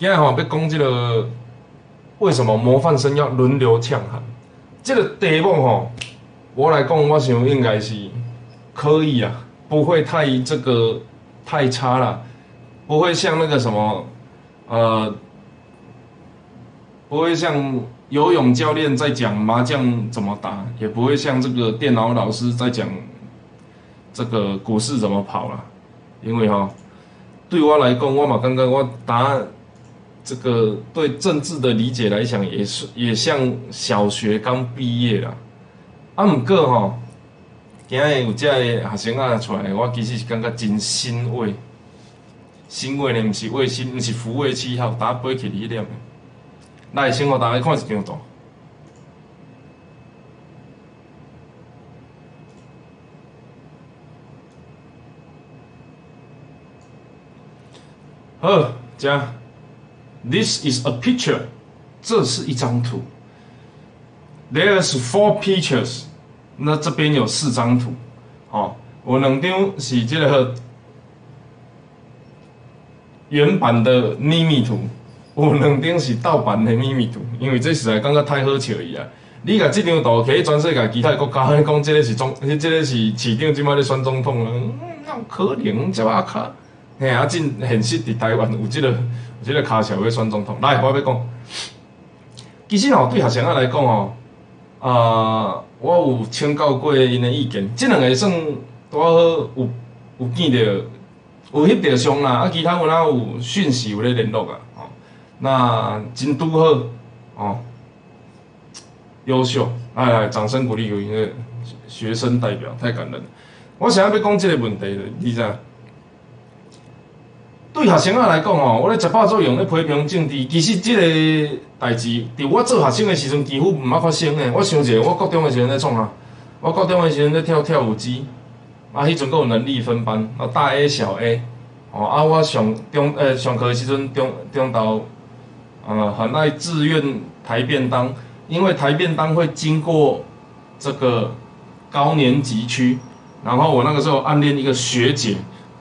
今日吼要讲即个为什么模范生要轮流呛喊？这个题目吼，我来讲，我想应该是可以啊，不会太这个太差了，不会像那个什么呃，不会像游泳教练在讲麻将怎么打，也不会像这个电脑老师在讲这个股市怎么跑了，因为哈，对我来讲，我嘛刚刚我答这个对政治的理解来讲，也是也像小学刚毕业啦。啊，毋过吼，今日有遮个学生仔出来，我其实是感觉真欣慰。欣慰呢，毋是慰心，毋是抚慰七号，打飞起迄点。来，先互大家看一张图。好，加。This is a picture，这是一张图。There's four pictures，那这边有四张图。哦，我两张是这个原版的秘密图，有两张是盗版的秘密图。因为这实在感觉太好笑伊啊！你甲这张图摕全世界其他国家，你讲这个是总，这个是市长即摆咧选总统啊？嗯，可能这把卡。嘿，啊，真现实伫台湾有即个。即个卡小要选总统，来，我要讲。其实吼，对学生仔来讲吼，啊，我有请教过因的意见，即两个算拄好有有见着，有翕着相啦，啊，其他有哪有讯息有咧联络啊，吼，那真拄好，哦，优秀，来来，掌声鼓励有一个学生代表，太感人。我想要要讲即个问题了，你知影？对学生仔来讲吼，我咧食饱作用咧批评政治，其实即个代志，伫我做学生的时阵几乎毋捌发生诶。我想者，我高中的时阵咧创啊，我高中的时阵咧跳跳舞机，啊，迄阵阁有能力分班，啊，大 A 小 A，哦，啊，我上中诶上课诶时阵中中到，呃，很爱自愿抬便当，因为抬便当会经过这个高年级区，然后我那个时候暗恋一个学姐。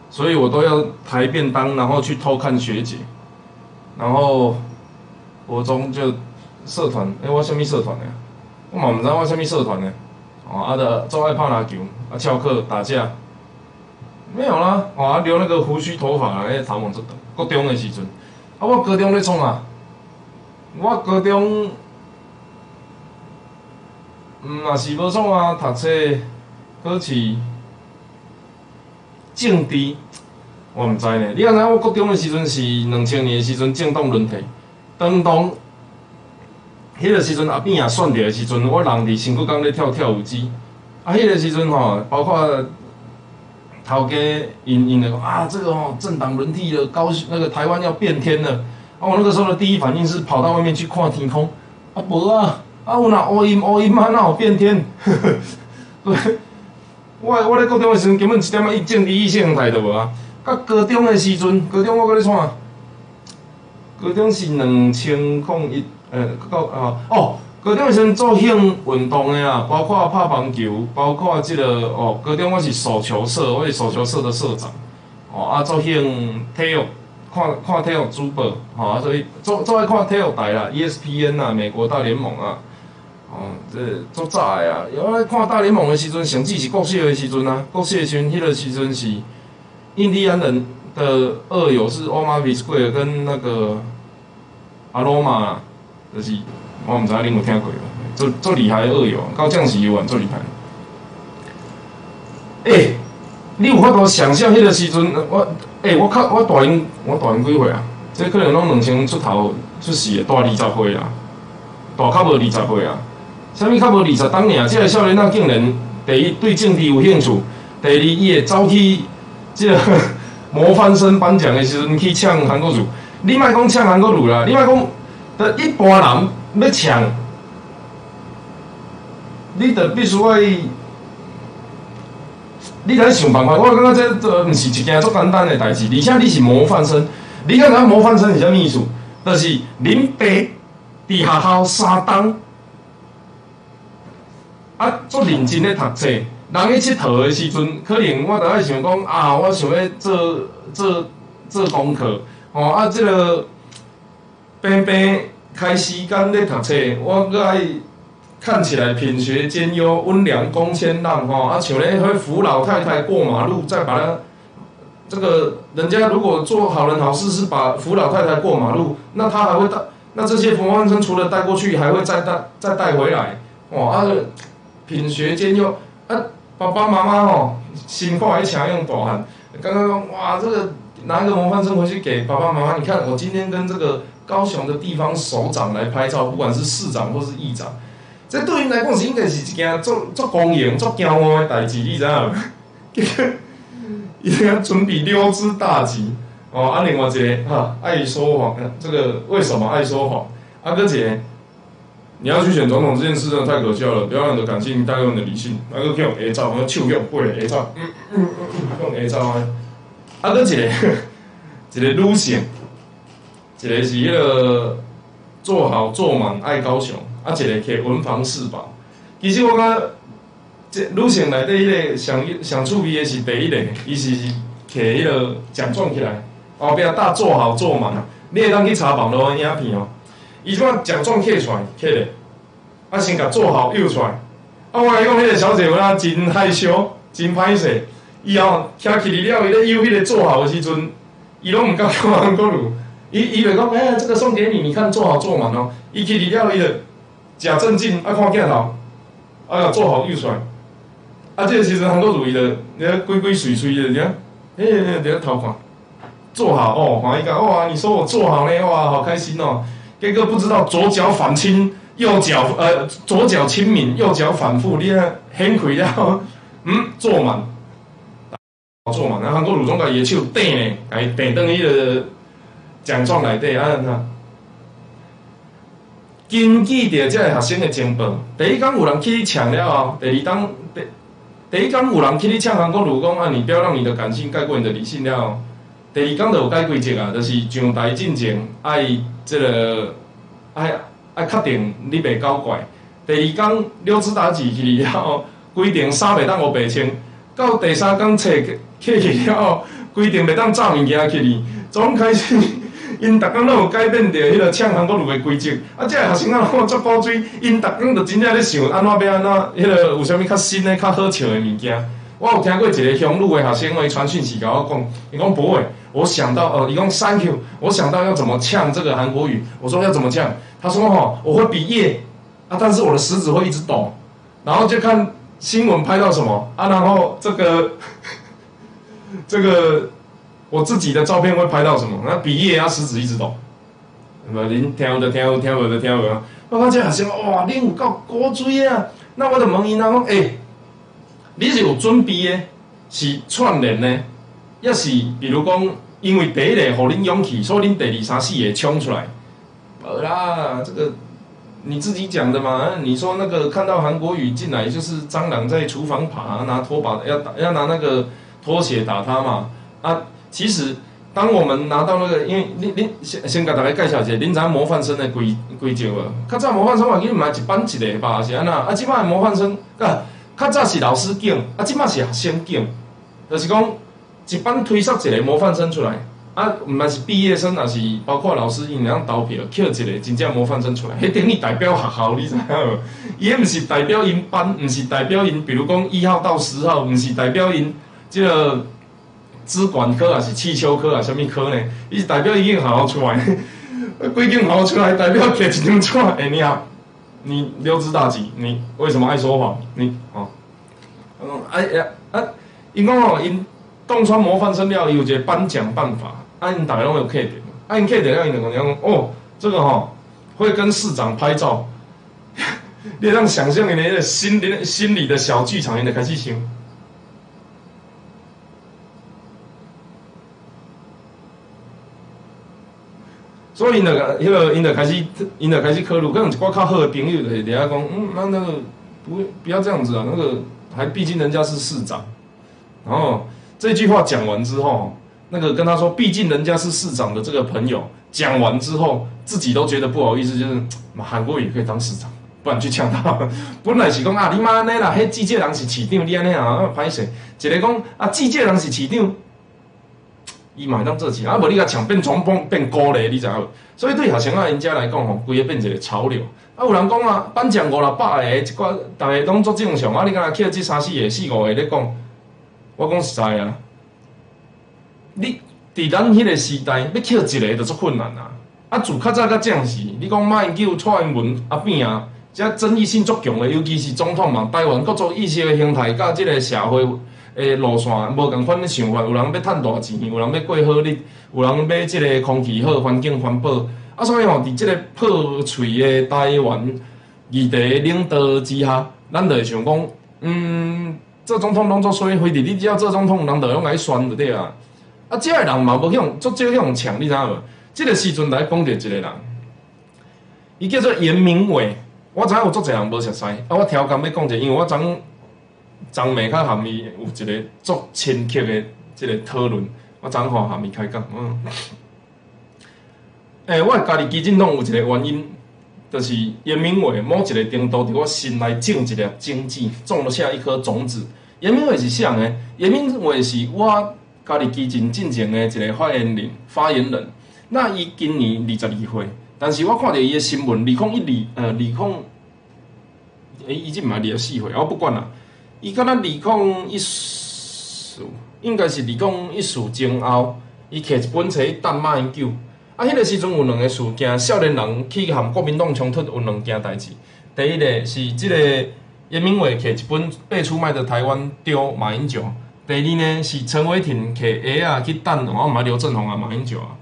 所以我都要抬便当，然后去偷看学姐，然后国中就社团，哎，我什么社团呢？我嘛唔知我什么社团呢？哦，啊的，做爱拍篮球，啊翘课打架，没有啦，哦，留那个胡须头发，哎，头毛这等。高中的时阵，啊，我高中咧创啊，我高中，嗯，也是无创啊，读册，考试。政治，我毋知呢。你看，知我高中的时阵是两千年的时阵，政党轮替，当当，迄个时阵阿扁也选着的时阵，我人伫新竹港咧跳跳舞机。啊，迄个时阵吼，包括头家因因的讲啊，这个吼政党轮替了，高那个台湾要变天了。啊，我那个时候的第一反应是跑到外面去看天空。啊，无啊，啊有那乌阴乌阴嘛，哪有变天？对。我我咧高中诶时阵根本一点仔意政治意识形态都无啊！到高中诶时阵，高中我搁咧创啊，高中是两千零一，呃，到啊哦，高中诶时阵做兴运动诶啊，包括拍棒球，包括即个哦，高中我是手球社，我是手球社的社长，哦啊，做兴体育，看看体育主播，吼啊，所以做做爱看体育台啦，ESPN 啊，美国大联盟啊。哦，这足早的啊！原来看大联盟的时阵，成绩是国小的时阵啊，国小的时阵，迄个时阵是印第安人的二友是奥马比斯贵尔跟那个阿罗马，就是我毋知影恁有听过无？做做厉害的二友，高将士游玩做厉害。诶，你有法度想象迄个时阵？我诶，我靠，我大英我大英几岁啊？这可能拢两千出头出世的，大二十岁啊，大较无二十岁啊。啥物较无二十当年，即个少年仔竟然第一对政治有兴趣，第二伊会走去即个模范生颁奖的时阵去抢韩国瑜。你莫讲抢韩国瑜啦，你莫讲，得一般人要抢，你得必须爱，你得想办法。我感觉这这毋是一件足简单的代志，而且你是模范生，你看咱模范生是啥物意思？就是恁爸伫学校三档。啊，足认真咧读册，人去佚佗的时阵，可能我著爱想讲啊，我想要做做做功课，吼啊，即个病开时间咧读册，我搁爱看起来品学兼优、温良恭谦让。吼，啊像咧迄扶老太太过马路，再把她这个人家如果做好人好事是把扶老太太过马路，那他还会带，那这些模范生除了带过去，还会再带再带回来，哇啊品学兼优啊，爸爸妈妈吼辛苦还请用大汉，刚刚讲哇这个拿一个模范生回去给爸爸妈妈，你看我今天跟这个高雄的地方首长来拍照，不管是市长或是议长。这对因来讲是应该是一件足足公营、足骄傲的代志，你知影？结果，伊个准备溜之大吉哦。啊，另外一个哈，爱说谎，这个为什么爱说谎？啊，哥姐，你要去选总统这件事真的太可笑了，不要让你的感性带用你的理性。啊，哥用 A 照，我手用背 A 照，嗯嗯嗯，用 A 照啊。啊，哥姐，一个女性，一个是迄个做好做满爱高雄。啊，一个摕文房四宝，其实我感觉这女性内底迄个上上趣味的是第一个，伊是摕迄个奖状起来，后壁搭做好做满，你会当去查网络影片哦。伊即摆奖状摕出来，摕咧，啊先甲做好邮出来。啊，我讲迄个小姐有影真害羞，真歹势。伊后听起哩了，伊咧邮迄个做好的时阵，伊拢毋敢叫人搁录。伊伊袂讲，哎，这个送给你，你看做好做满哦。伊去哩了，伊就。假正经，啊看镜头，啊做好又出来，啊这个其实很多如意的，你看规规水水的，你看，哎，你看头看，做好哦，看一个，哇，你说我做好嘞，哇，好开心哦。这个不知道左脚反亲，右脚呃左脚亲民，右脚反复，你看很亏了，嗯，坐满，坐满，然后韩国鲁总个也手顶呢，哎，顶等伊个奖状内底啊，那。根据着这个学生的情报，第一天有人去抢了后，第二天第第一天有人去抢韩国如讲啊，你不要让你的感性盖过你的理性了，第二讲就有改规则啊，就是上台进前爱这个爱爱确定你袂搞怪。第二讲六支打字去了后，规定衫袂当乌白穿，到第三讲册去去了后，规定袂当炸物件去哩，总开始。因逐工拢有改变着迄个抢韩国路的规则，啊，即个学生啊，足古锥，因逐工就真正咧想安怎要安怎，迄个有啥物较新的、较好笑的物件。我有听过一个乡路的学生伊传讯息甲我讲，伊讲不会，我想到呃，伊讲 Thank you，我想到要怎么呛这个韩国语。我说要怎么呛？他说吼，我会比耶啊，但是我的食指会一直抖，然后就看新闻拍到什么啊，然后这个这个。我自己的照片会拍到什么？那比耶啊，食指一直抖。那么您听的听有听无的听无。我发现学生哇，恁有够古锥啊！那我就问伊，啊，讲诶，你是有准备的，是串联的，也是比如讲，因为第一个互恁勇气，所以恁第二三四个冲出来。无啦，这个你自己讲的嘛。你说那个看到韩国语进来，就是蟑螂在厨房爬，拿拖把要打，要拿那个拖鞋打他嘛？啊。其实，当我们拿到那个，因为恁恁先先给大家介绍一下，恁知影模范生的规规则无？较早模范生话，伊毋系一班一个吧，是安那？啊，即摆模范生，啊，较早是老师敬，啊，即摆是学生敬，就是讲一班推设一个模范生出来，啊，毋管是毕业生，也是包括老师因两投票，捡一个真正模范生出来，迄等于代表学校，你知影无？伊毋是代表因班，毋是代表因，比如讲一号到十号，毋是代表因，即个。资管科啊是汽修科啊？什么科呢？伊是代表已经好好出来，规定好好出来，代表摕一张纸。哎，你好，你溜之大吉，你为什么爱说谎？你哦，嗯，哎呀啊，因讲哦，因洞穿模范生了，伊有一个颁奖办法，啊，因大家拢有 K 点，啊，因 K 点了，因两个讲哦，这个哈会跟市长拍照，你让想象你的心里心里的小剧场，你得开始想。所以那个，迄个，因就开始，因就开始考虑，可能一寡较好的朋友就底下讲，嗯，那那个不不要这样子啊，那个还毕竟人家是市长。然后这句话讲完之后，那个跟他说，毕竟人家是市长的这个朋友讲完之后，自己都觉得不好意思，就是韩国也可以当市长，不然去抢他。本来是讲啊，你妈那啦，迄记者人是市长，你安尼啊，歹势。一个讲啊，记者人是市长。伊嘛会当做钱，啊无你甲抢变总统变高咧，你知影无？所以对学生啊因遮来讲吼，规个变一个潮流。啊，有人讲啊，颁奖五六百个，一寡逐个拢足正常。啊，你敢若捡即三四个、四五个咧讲，我讲实在啊，你伫咱迄个时代要捡一个就足困难啊。啊，自较早较正时，你讲马英九、蔡英文啊变啊，遮争议性足强的，尤其是总统嘛，台湾各种意识的形态，甲即个社会诶路线无共款的想法，有人要趁大钱，有人要过好日，有人要即个空气好、环境环保。啊，所以吼，伫即个破碎的台湾议题领导之下，咱就会想讲，嗯，做总统拢做衰非得，你只要做总统，人就用来选就对啊。啊，即个人嘛无向足少向抢，你知影无？即个时阵来讲着一个人，伊叫做严明伟。我知影有足侪人无熟悉，啊，我挑工要讲者，因为我昨昨暝较含伊有一个足深刻的即个讨论，我昨看含伊开讲，嗯，诶，我家己基金党有一个原因，就是严明伟某一个程度伫我心内种一粒种子，种了下一颗种子。严明伟是啥人？严明伟是我家己基金进前的一个发言人，发言人。那伊今年二十二岁，但是我看着伊的新闻，二控一二，呃，二控，诶，伊即毋系二十四岁，我不管啦。伊敢若二控一四，应该是二控一四前后，伊摕一本册等马英九。啊，迄个时阵有两个事件，少年人去含国民党冲突有两件代志。第一个是即个严明伟摕一本被出卖的台湾丢马英九。第二呢是陈伟霆摕鞋啊去等，我毋系刘振宏啊马英九啊。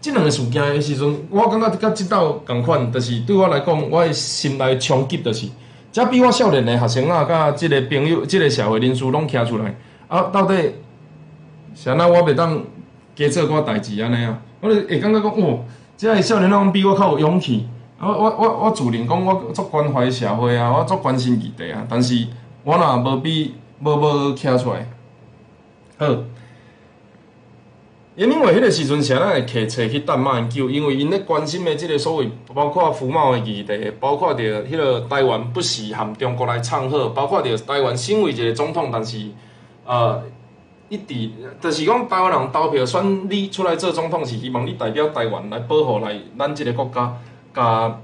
即两个事件的时阵，我感觉甲即道共款，就是对我来讲，我的心内冲击就是，遮比我少年的学生啊，甲即个朋友、即个社会人士拢徛出来，啊，到底是安那我袂当加做寡代志安尼啊？我会感觉讲，哦，即个少年拢比我较有勇气。我我我我自认讲我足关怀社会啊，我足关心议题啊，但是我若无比无无徛出来，好。因为迄个时阵，安那会摕册去等马英九，因为因咧关心的即个所谓，包括服贸的议题，包括着迄个台湾不时含中国来唱和，包括着台湾身为一个总统，但是呃，一直就是讲台湾人投票选你出来做总统，是希望你代表台湾来保护来咱即个国家，甲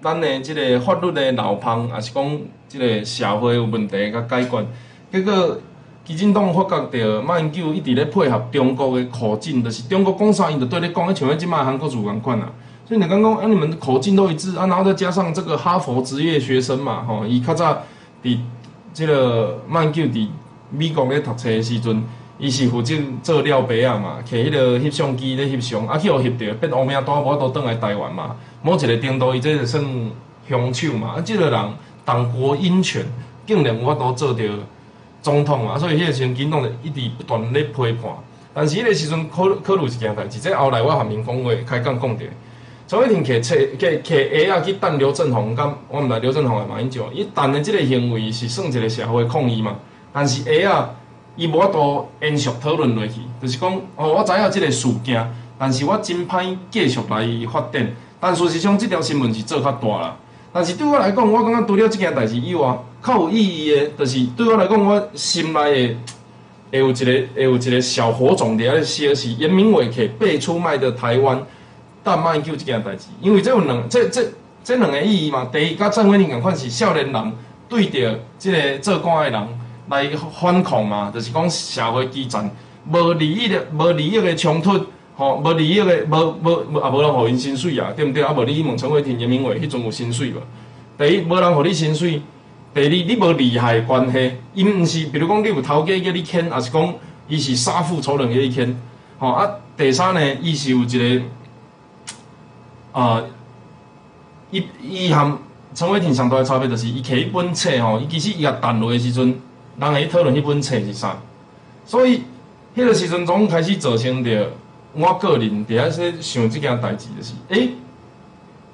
咱的即个法律的漏洞，也是讲即个社会有问题甲解决，结果。基金党发觉着马英九一直咧配合中国的口径，就是中国讲啥，伊就对咧讲，迄像迄即卖韩国主共款啊。所以你刚讲，啊，你们口径都一致啊，然后再加上这个哈佛职业学生嘛，吼，伊较早伫即个马英九伫美国咧读册的时阵，伊是负责做料杯啊嘛，摕迄个翕相机咧翕相，啊去互翕着，变乌名大我都倒来台湾嘛。某一个程度，伊这就算凶手嘛，啊，即个人党国英权，竟然我都做着。总统啊，所以迄个时阵，民党就一直不断咧批判。但是迄个时阵考考虑一件代志，即后来我含面讲话开讲讲着，从一天摕册摕摕鞋啊去等刘振宏，敢我毋知刘振宏会马英九，伊等的即个行为是算一个社会抗议嘛？但是鞋啊，伊无法度延续讨论落去，就是讲哦，我知影即个事件，但是我真歹继续来发展。但事实上，即条新闻是做较大啦。但是对我来讲，我感觉除了即件代志以外，较有意义的，就是对我来讲，我心内的会有一个会有一个小火种伫遐烧是严明伟去被出卖的台湾但卖球即件代志，因为这有两这这这两个意义嘛。第一，甲郑文林共款是少年人对着即个做官的人来反抗嘛，就是讲社会基层无利益的无利益的冲突。吼，无利益的，无无无，也无人互因薪水啊，对毋对？啊，无你去问陈伟霆、严明伟，迄阵有薪水无？第一，无人互你薪水；第二，你无利害关系，伊毋是，比如讲你有头家叫你牵，还是讲伊是杀父仇人叫你牵？吼啊，第三呢，伊是有一个啊，伊伊含陈伟霆上大的差别，就是伊摕一本册吼，伊其实伊甲谈落的时阵，人会讨论迄本册是啥，所以迄个时阵总开始造成着。我个人伫遐说想即件代志，就是诶，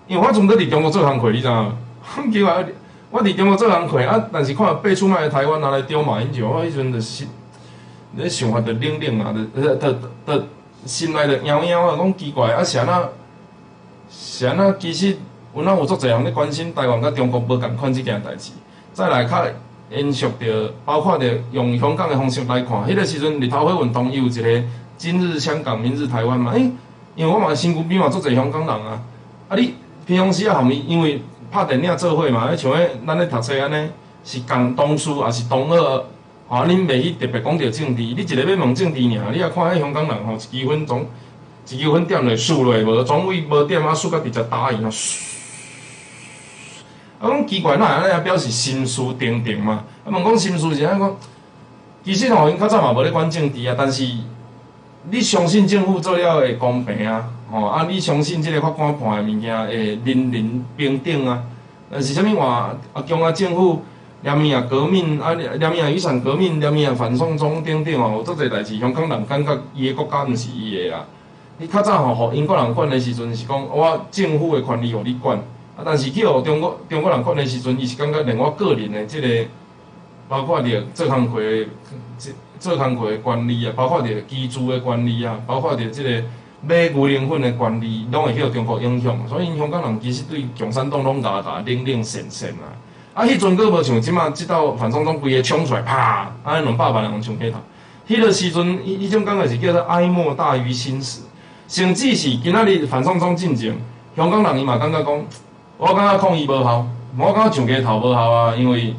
因为我从伫伫中国做工课，你知影？奇怪，我伫中国做工课啊，但是看被出卖的台湾拿来丢马英九，我迄阵就是，咧想法着冷冷啊，着着着心内着摇摇啊，讲奇怪啊，是安那？是安那？其实有哪有足侪人咧关心台湾甲中国无共款即件代志。再来较延续着，包括着用香港的方式来看，迄个时阵日头火运动伊有一个。今日香港，明日台湾嘛？诶，因因为我嘛身躯边嘛足侪香港人啊，啊你平常时啊含伊，因为拍电影做伙嘛，像迄咱咧读册安尼，是共同事也是同学，吼，恁袂去特别讲着政治，你一个要问政治尔，你啊看迄香港人吼，一支粉总一支粉点落输落，无总位无点啊，输甲直接打伊啊，啊，讲奇怪，那安尼啊表示心思定定嘛？啊，问讲心思是安讲，其实吼，因较早嘛无咧管政治啊，但是你相信政府做了会公平啊？吼啊，你相信即个法官判诶物件会人人平等啊？但是啥物话啊，中央政府连命啊革命啊，连命啊雨伞革命，连命啊反送中等等吼，有足侪代志，香港人感觉伊诶国家毋是伊诶啊。你较早吼，互英国人管诶时阵是讲，我政府诶权利互你管啊。但是去互中国中国人管的时阵，伊是感觉连我个人的即个，包括着做工课的做工课的管理啊，包括着居住的管理啊，包括着即个买牛奶粉的管理，拢会受中国影响。所以香港人其实对共产党拢大大冷冷神神啊。啊，迄阵佫无像即马即道反送中规个冲出来，啪，安尼两百万人冲起头。迄个时阵，伊迄种感觉是叫做哀莫大于心死。甚至是今仔日反送中进程，香港人伊嘛感觉讲。我感觉抗议无效，我感觉上街头无效啊，因为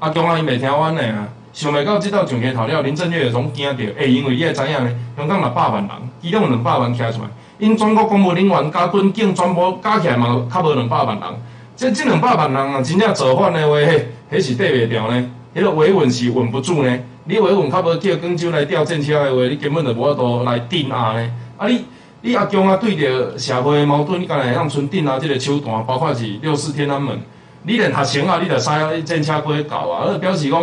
阿强啊，伊袂听阮的啊，想袂到即道上街头了，林郑月娥拢惊着，会因为你会知影呢？香港六百万人，其中两百万徛出来，因全国公务人员加军警全部加起来嘛，较无两百万人。即即两百万人啊，真正造反的话，迄迄是缀袂掉呢？迄个维稳是稳不住呢？你维稳较无叫广州来调政策的话，你根本就无法度来镇压呢？啊你？你阿强啊，对着社会的矛盾，你敢会向村顶啊，即个手段，包括是六四天安门，你连学生啊，你着使战车过去搞啊，而表示讲，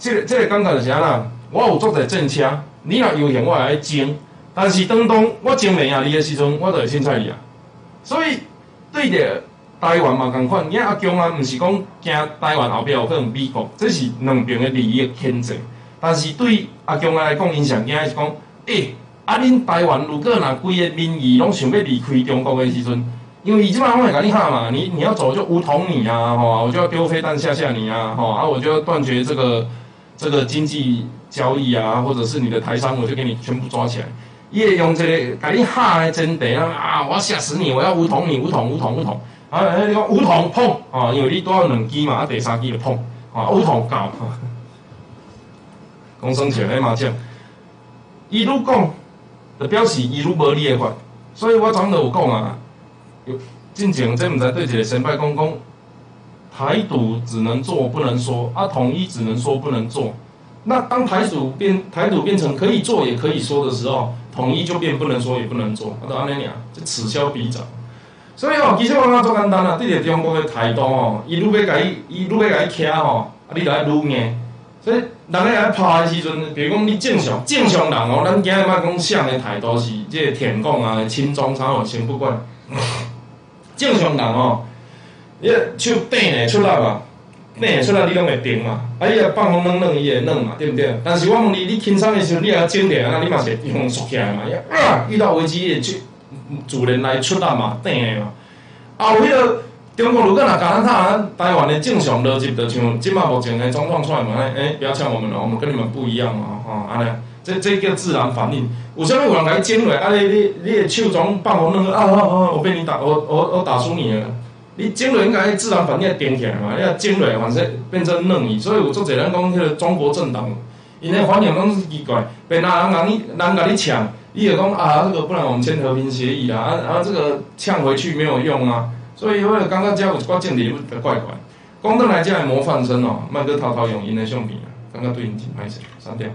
即个即个感觉是安那。我有做者政车，你若游行，我会来争，但是当当我争袂赢你的时阵，我就会凊彩你啊。所以对着台湾嘛共款，因阿强啊，毋是讲惊台湾后壁有可能美国，这是两边的利益牵制。但是对阿强来讲，影响惊是讲，诶。啊！恁台湾如果若规个民意拢想要离开中国的时阵，因为伊即摆拢会甲你喊嘛，你你要走就武统你啊，吼，我就要丢飞弹吓吓你啊，吼，啊，我就要断绝这个这个经济交易啊，或者是你的台商，我就给你全部抓起来。伊会用这个甲你喊的真谛啊，啊，我要吓死你，我要武统你，武统武统武统，啊，你讲武统碰啊，因为你多要两支嘛，啊，第三支就碰，啊，武统搞，公生气咧嘛，这伊如讲。就表示伊愈无你的法，所以我昨都有讲啊，有进前这毋知对一个先辈讲讲，台独只能做不能说，啊统一只能说不能做。那当台独变台独变成可以做也可以说的时候，统一就变不能说也不能做，啊，都安尼尔，就此消彼长。所以哦，其实我感觉足简单啊，对着中国的态度哦，伊愈要甲伊，伊愈要甲伊徛吼，啊，你着爱愈硬。所以人咧来拍的时阵，比如讲你正常正常人哦，咱今日莫讲像的态度是即个舔共啊、亲中啥哦，先不管。正常人哦，你手顶的出来嘛，顶的出来你拢会停嘛，啊，伊若放风软软伊会软嘛，对不对？但是我问你，你轻松的时候，你也要整点啊，你嘛是用缩起来嘛，啊，遇到危机也去主人来出来嘛，顶的嘛，啊，有迄个。中国如果若甲咱看台湾的正常逻辑，就像即马目前的状况出来嘛，哎，不要像我们了，我们跟你们不一样嘛，吼，安尼，这这叫自然反应。有啥物有人来争落，啊，你你你的手总放我那个，啊啊啊，我被你打，我我我打输你了。你争落应该自然反应顶起来嘛，要争落反正变成嫩伊。所以有做侪人讲，迄个中国政党，因为反应拢是奇怪，别人人你人甲你抢，伊就讲啊，这个不然我们签和平协议啊，啊啊，这个呛回去没有用啊。所以，我刚刚讲有一寡政治不怪怪。讲倒来，遮个模范生哦，莫去偷偷用因的相片啊，感觉对因真歹势，删掉。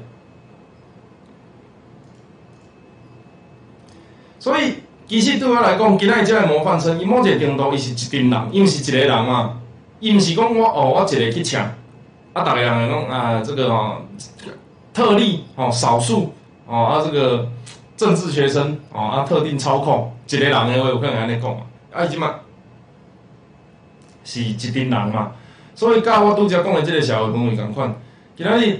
所以，其实对我来讲，今仔日遮个模范生，伊某一个程度，伊是一群人，伊毋是一个人嘛，伊毋是讲我哦，我一个去抢，啊，逐个人会讲啊，这个哦，特例哦，少数哦，啊，这个政治学生哦，啊，特定操控一个人的话，有可能安尼讲啊，啊，即嘛。是一群人嘛，所以甲我拄则讲的即个社会氛围共款。今仔日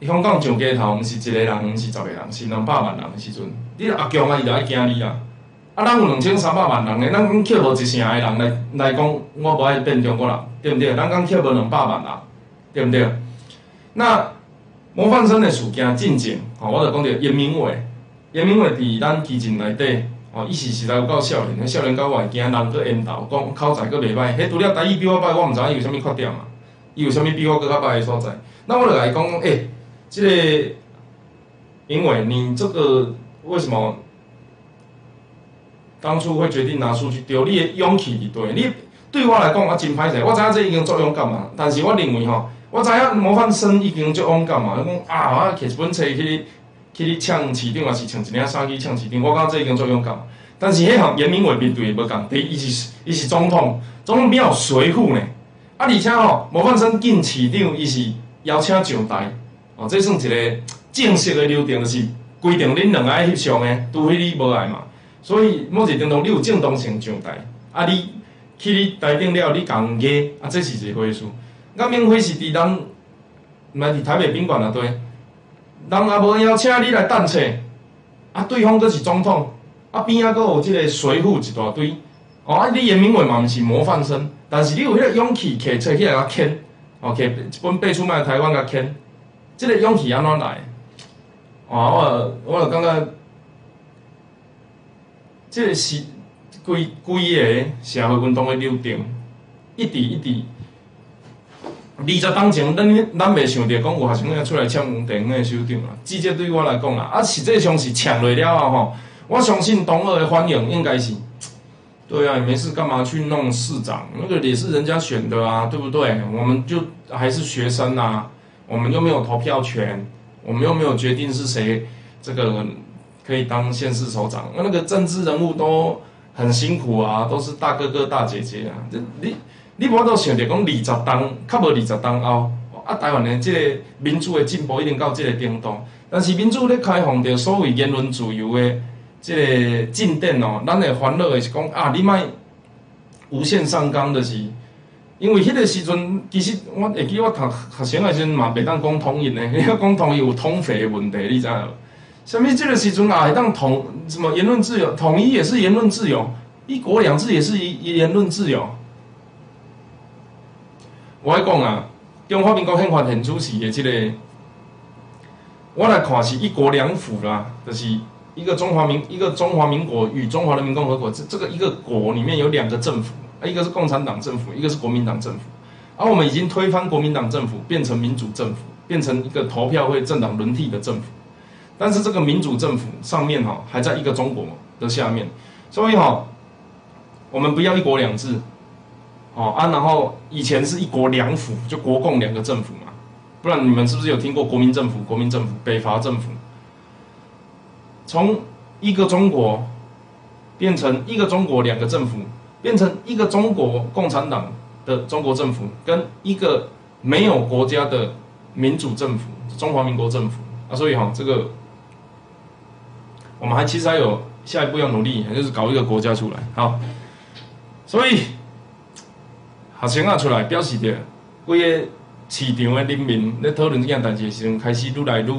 香港上街头，毋是一个人，毋是十个人，是两百万人的时阵，你阿强啊，伊就爱惊你啊！啊，咱有两千三百万人咧，咱讲捡无一成的人来来讲，我无爱变中国人，对毋对？咱讲捡无两百万人，对毋对？那模范生的事件进前，吼，我就讲着严明伟，严明伟伫咱基进内底，哦，伊是实在有够少年，少年到外惊人搁缘投，讲口才搁袂歹，迄除了台语比我歹，我毋知影伊有啥物缺点啊？伊有啥物比我搁较歹诶所在？那我就来讲，诶，即个，因为你这个为什么当初会决定拿出去丢？你的勇气去对，你对我来讲啊真歹势，我知影这已经作勇敢嘛，但是我认为吼，我知影模范生已经足勇敢嘛，讲啊，我摕一本册去。去你抢市场，还是抢一领衫去抢市场？我感觉这已经足勇敢。但是迄项严明伟面对无共，第一，伊是伊是总统，总统比较随扈呢。啊，而且吼，模范生进市场，伊是邀请上台，哦，这算一个正式的流程，就是规定恁两个爱翕相的，除非你无爱嘛。所以某一程度，你有正当性上台，啊，你去你台顶了，你共加，啊，这是一回事。我免费是伫咱，毋是伫台北宾馆啊，对。人也无邀请你来等车，啊，对方阁是总统，啊边仔阁有即个随扈一大堆，哦，啊，你严明伟嘛毋是模范生，但是你有迄个勇气摕出去来甲签，哦，摕一本八出卖台湾甲签，即个勇气安怎来？哦，我我感觉，即个是规规个社会运动的流程，一直一直。二十当前，咱咱袂想着讲有学生要出来抢电影的首长啊！直接对我来讲啊，啊实际上是抢落了啊吼。我相信同二的反应应该是，对啊，没事干嘛去弄市长？那个也是人家选的啊，对不对？我们就还是学生啊，我们又没有投票权，我们又没有决定是谁这个可以当县市首长。那那个政治人物都很辛苦啊，都是大哥哥大姐姐啊，这你。你无都想着讲二十当，较无二十当后，啊，台湾的即个民主的进步一定到即个程度。但是民主咧开放着所谓言论自由的即个进展哦，咱会烦恼的是讲啊，你莫无限上纲的是，因为迄个时阵其实我会记我读学生的时阵嘛，袂当讲统一呢，你 要讲统一有统匪的问题，你知影？啥物即个时阵啊，当统什么言论自由，统一也是言论自由，一国两制也是言论自由。我来讲啊，中华民国宪法很主席的这个，我来看是一国两府啦，就是一个中华民一个中华民国与中华人民共和国这这个一个国里面有两个政府，一个是共产党政府，一个是国民党政府，而我们已经推翻国民党政府，变成民主政府，变成一个投票会政党轮替的政府，但是这个民主政府上面哈还在一个中国的下面，所以哈，我们不要一国两制。哦啊，然后以前是一国两府，就国共两个政府嘛，不然你们是不是有听过国民政府、国民政府、北伐政府？从一个中国变成一个中国两个政府，变成一个中国共产党的中国政府，跟一个没有国家的民主政府——中华民国政府啊，所以哈，这个我们还其实还有下一步要努力，就是搞一个国家出来。好，所以。学生啊出来表示着，规个市场的人民咧讨论这件代志时阵，开始愈来愈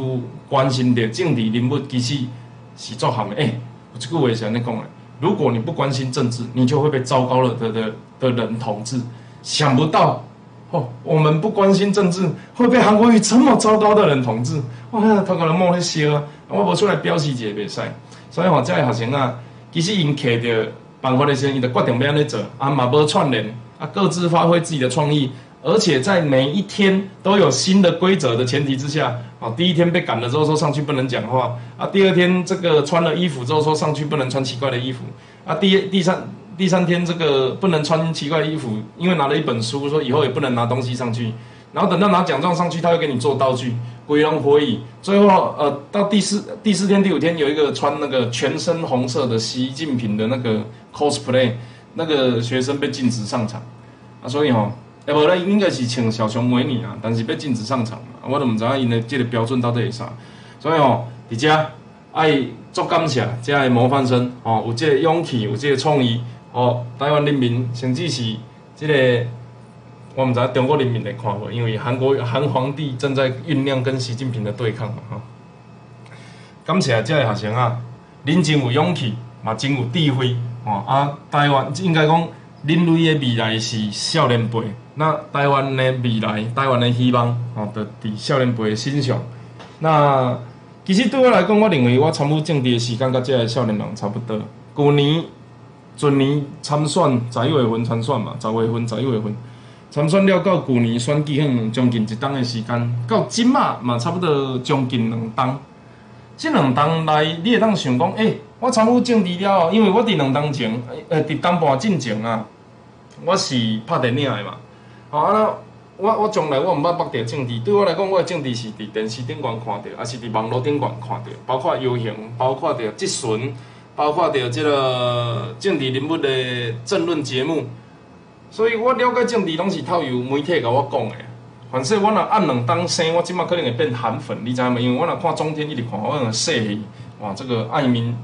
关心着政治人物其实是作项的。诶，有一句话是安尼讲的：如果你不关心政治，你就会被糟糕了的的的人统治。想不到，哦，我们不关心政治，会被韩国瑜这么糟糕的人统治。哇，他可能摸咧笑啊！我无出来表示一下袂使。所以吼，这个学生啊，其实因摕着办法的时阵，伊就决定要安尼做，啊嘛无串联。啊各自发挥自己的创意，而且在每一天都有新的规则的前提之下，啊，第一天被赶了之后说上去不能讲话，啊，第二天这个穿了衣服之后说上去不能穿奇怪的衣服，啊，第第三第三天这个不能穿奇怪衣服，因为拿了一本书说以后也不能拿东西上去，然后等到拿奖状上去，他会给你做道具，鬼龙火蚁，最后呃到第四第四天第五天有一个穿那个全身红色的习近平的那个 cosplay。那个学生被禁止上场，啊，所以吼，哎，不咧应该是请小熊维尼啊，但是被禁止上场，我都毋知影因的这个标准到底是啥，所以吼，伫遮爱足感谢遮个模范生，哦，有这个勇气，有这个创意，吼，台湾人民甚至是这个，我毋知中国人民来看无，因为韩国韩皇帝正在酝酿跟习近平的对抗嘛，哈，感谢遮个学生啊，恁真有勇气，嘛真有智慧。哦啊，台湾应该讲，人类的未来是少年辈，那台湾的未来，台湾的希望，哦，就伫少年辈的身上。那其实对我来讲，我认为我参与政治的时间甲这个少年人差不多。去年、前年参选十一月份参选嘛，十月份、十一月份参选了，到去年选举迄将近一冬的时间，到即嘛嘛差不多将近两冬。即两冬内，你会当想讲，诶，我参与政治了，因为我伫两冬前，呃，伫东半进前啊，我是拍电影的嘛，吼啊。我我从来我毋捌捌着政治，对我来讲，我的政治是伫电视顶悬看着，还是伫网络顶悬看着，包括游行，包括着质询，包括着即个政治人物的政论节目。所以我了解政治拢是透由媒体甲我讲的。反正我若按两当生，我即马可能会变韩粉，你知影无？因为我若看中天一直看，我若说伊，哇，这个爱民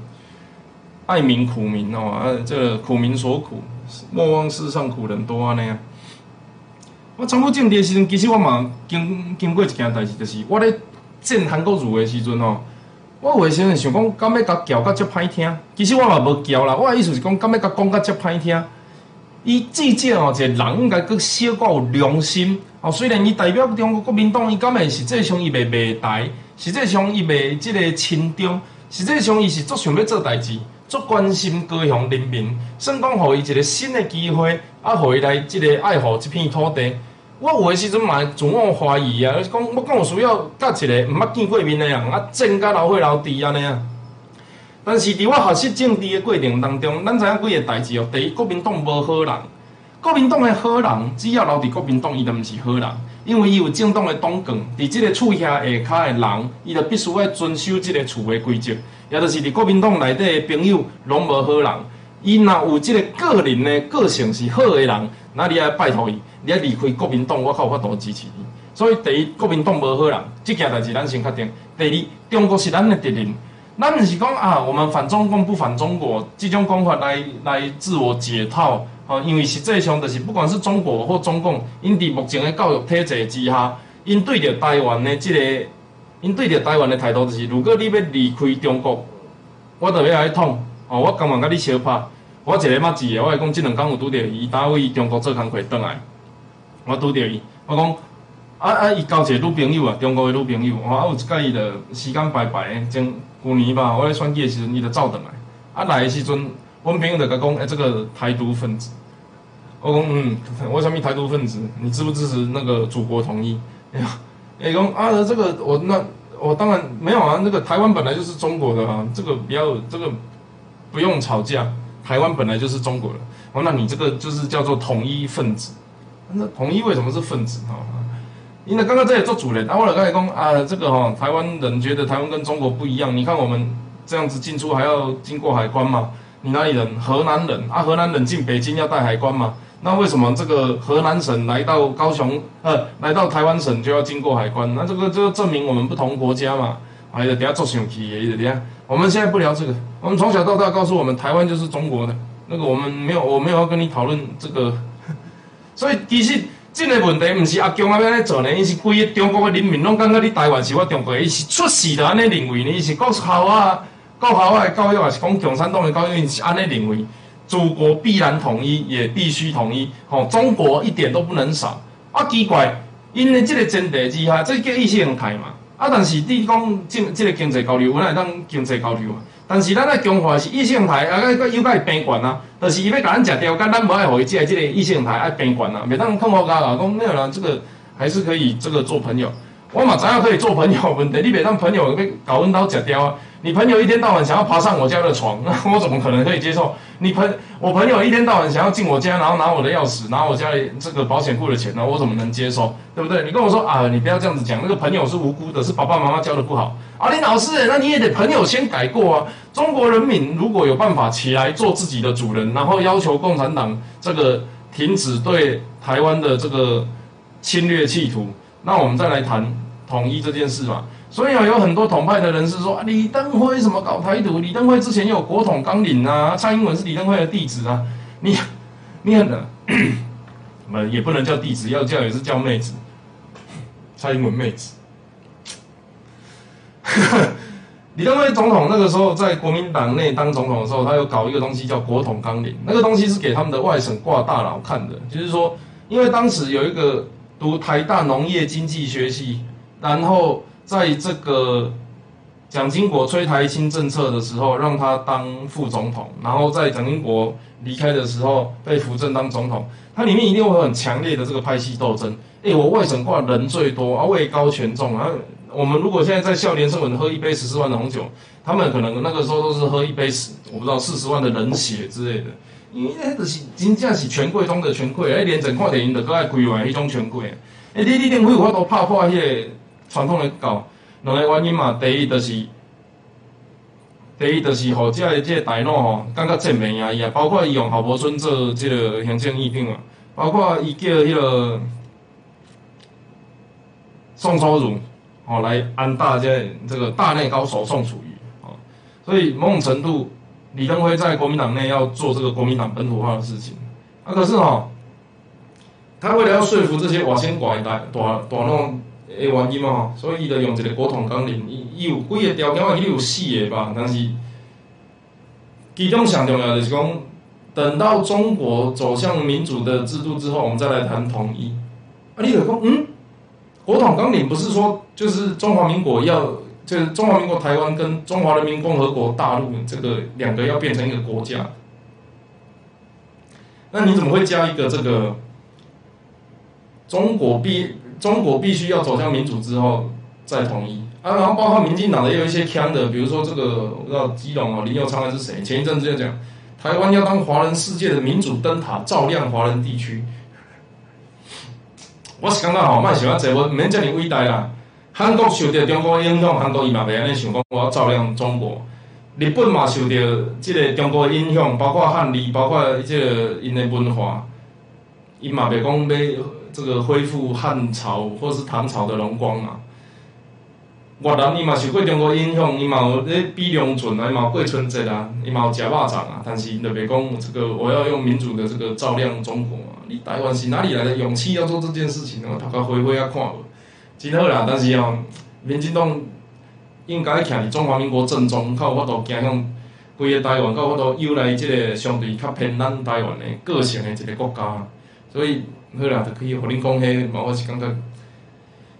爱民苦民哦，啊，这个苦民所苦，莫忘世上苦人多安尼啊。我参与政治的时阵，其实我嘛经经过一件代志，就是我咧见韩国瑜的时阵吼，我有诶时阵想讲，敢要甲叫甲遮歹听。其实我嘛无叫啦，我诶意思是讲，敢要甲讲甲遮歹听。伊至少吼，一个人应该佫小可有良心。哦，虽然伊代表中国国民党，伊敢会实际上伊袂袂台，实际上伊袂即个亲中，实际上伊是足想要做代志，足关心高雄人民，算讲互伊一个新的机会，啊，互伊来即个爱护即片土地。我有诶时阵嘛自我怀疑啊，讲我讲有需要甲一个毋捌见过面诶人啊，争甲老伙老弟安尼啊。但是伫我学习政治诶过程当中，咱知影几个代志哦。第一，国民党无好人，国民党诶好人只要留伫国民党，伊就毋是好人，因为伊有政党诶党权。伫即个厝下下骹诶人，伊就必须要遵守即个厝诶规则，也就是伫国民党内底诶朋友拢无好人。伊若有即个个人诶个性是好诶人，那你爱拜托伊。你要离开国民党，我较，有法度支持你。所以第一，国民党无好人，这件代志咱先确定。第二，中国是咱的敌人，咱毋是讲啊，我们反中共不反中国，这种讲法来来自我解套。哦，因为实际上就是不管是中国或中共，因伫目前的教育体制之下，因对着台湾的这个，因对着台湾的态度就是，如果你要离开中国，我就要来捅。哦，我甘愿甲你相拍。我一个捌字的，我会讲，这两工有拄着伊打为中国做工课倒来。我拄着伊，我讲啊啊，伊交一个女朋友啊，中国的女朋友，我啊有一届伊着时间排排的，旧年吧，我咧选举的时阵，伊着走转来，啊来的时阵，阮朋友着甲讲，哎，这个台独分子，我讲嗯，我啥物台独分子？你支不支持那个祖国统一？哎呀，哎讲啊，这个我那我当然没有啊，那个台湾本来就是中国的啊，这个不要这个不用吵架，台湾本来就是中国的，哦，那你这个就是叫做统一分子。那统一为什么是分子哈？因为刚刚这里做主人，啊，我来刚才讲啊，这个哈，台湾人觉得台湾跟中国不一样。你看我们这样子进出还要经过海关嘛？你哪里人？河南人啊，河南人进北京要带海关嘛？那为什么这个河南省来到高雄，呃，来到台湾省就要经过海关？那这个就证明我们不同国家嘛？哎呀，等下做生气，等下，我们现在不聊这个。我们从小到大告诉我们，台湾就是中国的。那个我们没有，我没有要跟你讨论这个。所以其实这个问题毋是阿强阿要来做呢，伊是规个中国的人民拢感觉你台湾是我中国，伊是出事就安尼认为呢，伊是国校啊、国校啊的教育也是讲共产党的教育，伊是安尼认为，祖国必然统一，也必须统一，吼，中国一点都不能少。啊，奇怪，因为这个前提之下，这叫意识形态嘛。啊，但是你讲这这个经济交流，我来当经济交流啊。但是咱咧强化是异性台，啊个个又个会变惯啊。就是伊要甲咱食掉，干咱无爱互伊食即个异性台爱变惯啊。袂当看好家啦，讲没有啦，这个还是可以这个做朋友。我嘛知影可以做朋友问题，你袂当朋友要搞阮兜食掉啊。你朋友一天到晚想要爬上我家的床，那我怎么可能可以接受？你朋我朋友一天到晚想要进我家，然后拿我的钥匙，拿我家里这个保险库的钱呢？我怎么能接受？对不对？你跟我说啊，你不要这样子讲，那个朋友是无辜的，是爸爸妈妈教的不好。啊，林老师，那你也得朋友先改过啊。中国人民如果有办法起来做自己的主人，然后要求共产党这个停止对台湾的这个侵略企图，那我们再来谈统一这件事嘛。所以啊，有很多统派的人士说，李登辉什么搞台独？李登辉之前有国统纲领啊，蔡英文是李登辉的弟子啊。你，你很，么 也不能叫弟子，要叫也是叫妹子。蔡英文妹子。李登辉总统那个时候在国民党内当总统的时候，他有搞一个东西叫国统纲领，那个东西是给他们的外省挂大佬看的，就是说，因为当时有一个读台大农业经济学系，然后。在这个蒋经国催台新政策的时候，让他当副总统，然后在蒋经国离开的时候被扶正当总统，它里面一定会很强烈的这个派系斗争。哎，我外省挂人最多啊，位高权重啊。我们如果现在在笑连胜文喝一杯十四万的红酒，他们可能那个时候都是喝一杯十，我不知道四十万的人血之类的。因为那是真正是权贵中的权贵，哎，连整看电影都搁爱开玩迄种权贵。哎，你你电会有法度拍破迄个传统的教？两个原因嘛，第一就是，第一就是，互遮个即个大脑吼，感觉正面啊伊啊，包括伊用郝柏村做即个行政院长啊，包括伊叫迄个宋楚瑜吼来安大这这个大内高手宋楚瑜啊，所以某种程度，李登辉在国民党内要做这个国民党本土化的事情啊，可是吼，他为了要说服这些外先寡大大大脑。诶，原因嘛，所以伊就用一个国统纲领，伊伊有几个条件，我记得有四个吧，但是其中上重要就是讲，等到中国走向民主的制度之后，我们再来谈统一。啊，你就讲，嗯，国统纲领不是说就是中华民国要，就是中华民国台湾跟中华人民共和国大陆这个两个要变成一个国家，那你怎么会加一个这个中国必？中国必须要走向民主之后再统一啊，然后包括民进党的也有一些腔的，比如说这个我不知道基隆哦林佑昌还是谁，前一阵子就讲台湾要当华人世界的民主灯塔，照亮华人地区。我是感觉吼，蛮喜欢这，我免遮尔伟大啦。韩国受到中国影响，韩国伊嘛袂安尼想讲我要照亮中国。日本嘛受到即个中国影响，包括汉历，包括即个因的文化，伊嘛袂讲要。这个恢复汉朝或是唐朝的荣光嘛？越南伊嘛受过中国影响，伊嘛有咧比龙船啊，伊嘛有过春节啊，伊嘛有食肉粽啊。但是，就袂讲这个我要用民主的这个照亮中国啊！你台湾是哪里来的勇气要做这件事情？我头壳灰灰啊看无，真好啦。但是哦，民进党应该徛伫中华民国正中，较有法度行向规个台湾，较有法度由来即个相对较偏咱台湾的个性的一个国家，所以。好啦，就可以互恁讲迄嘛，我是感觉，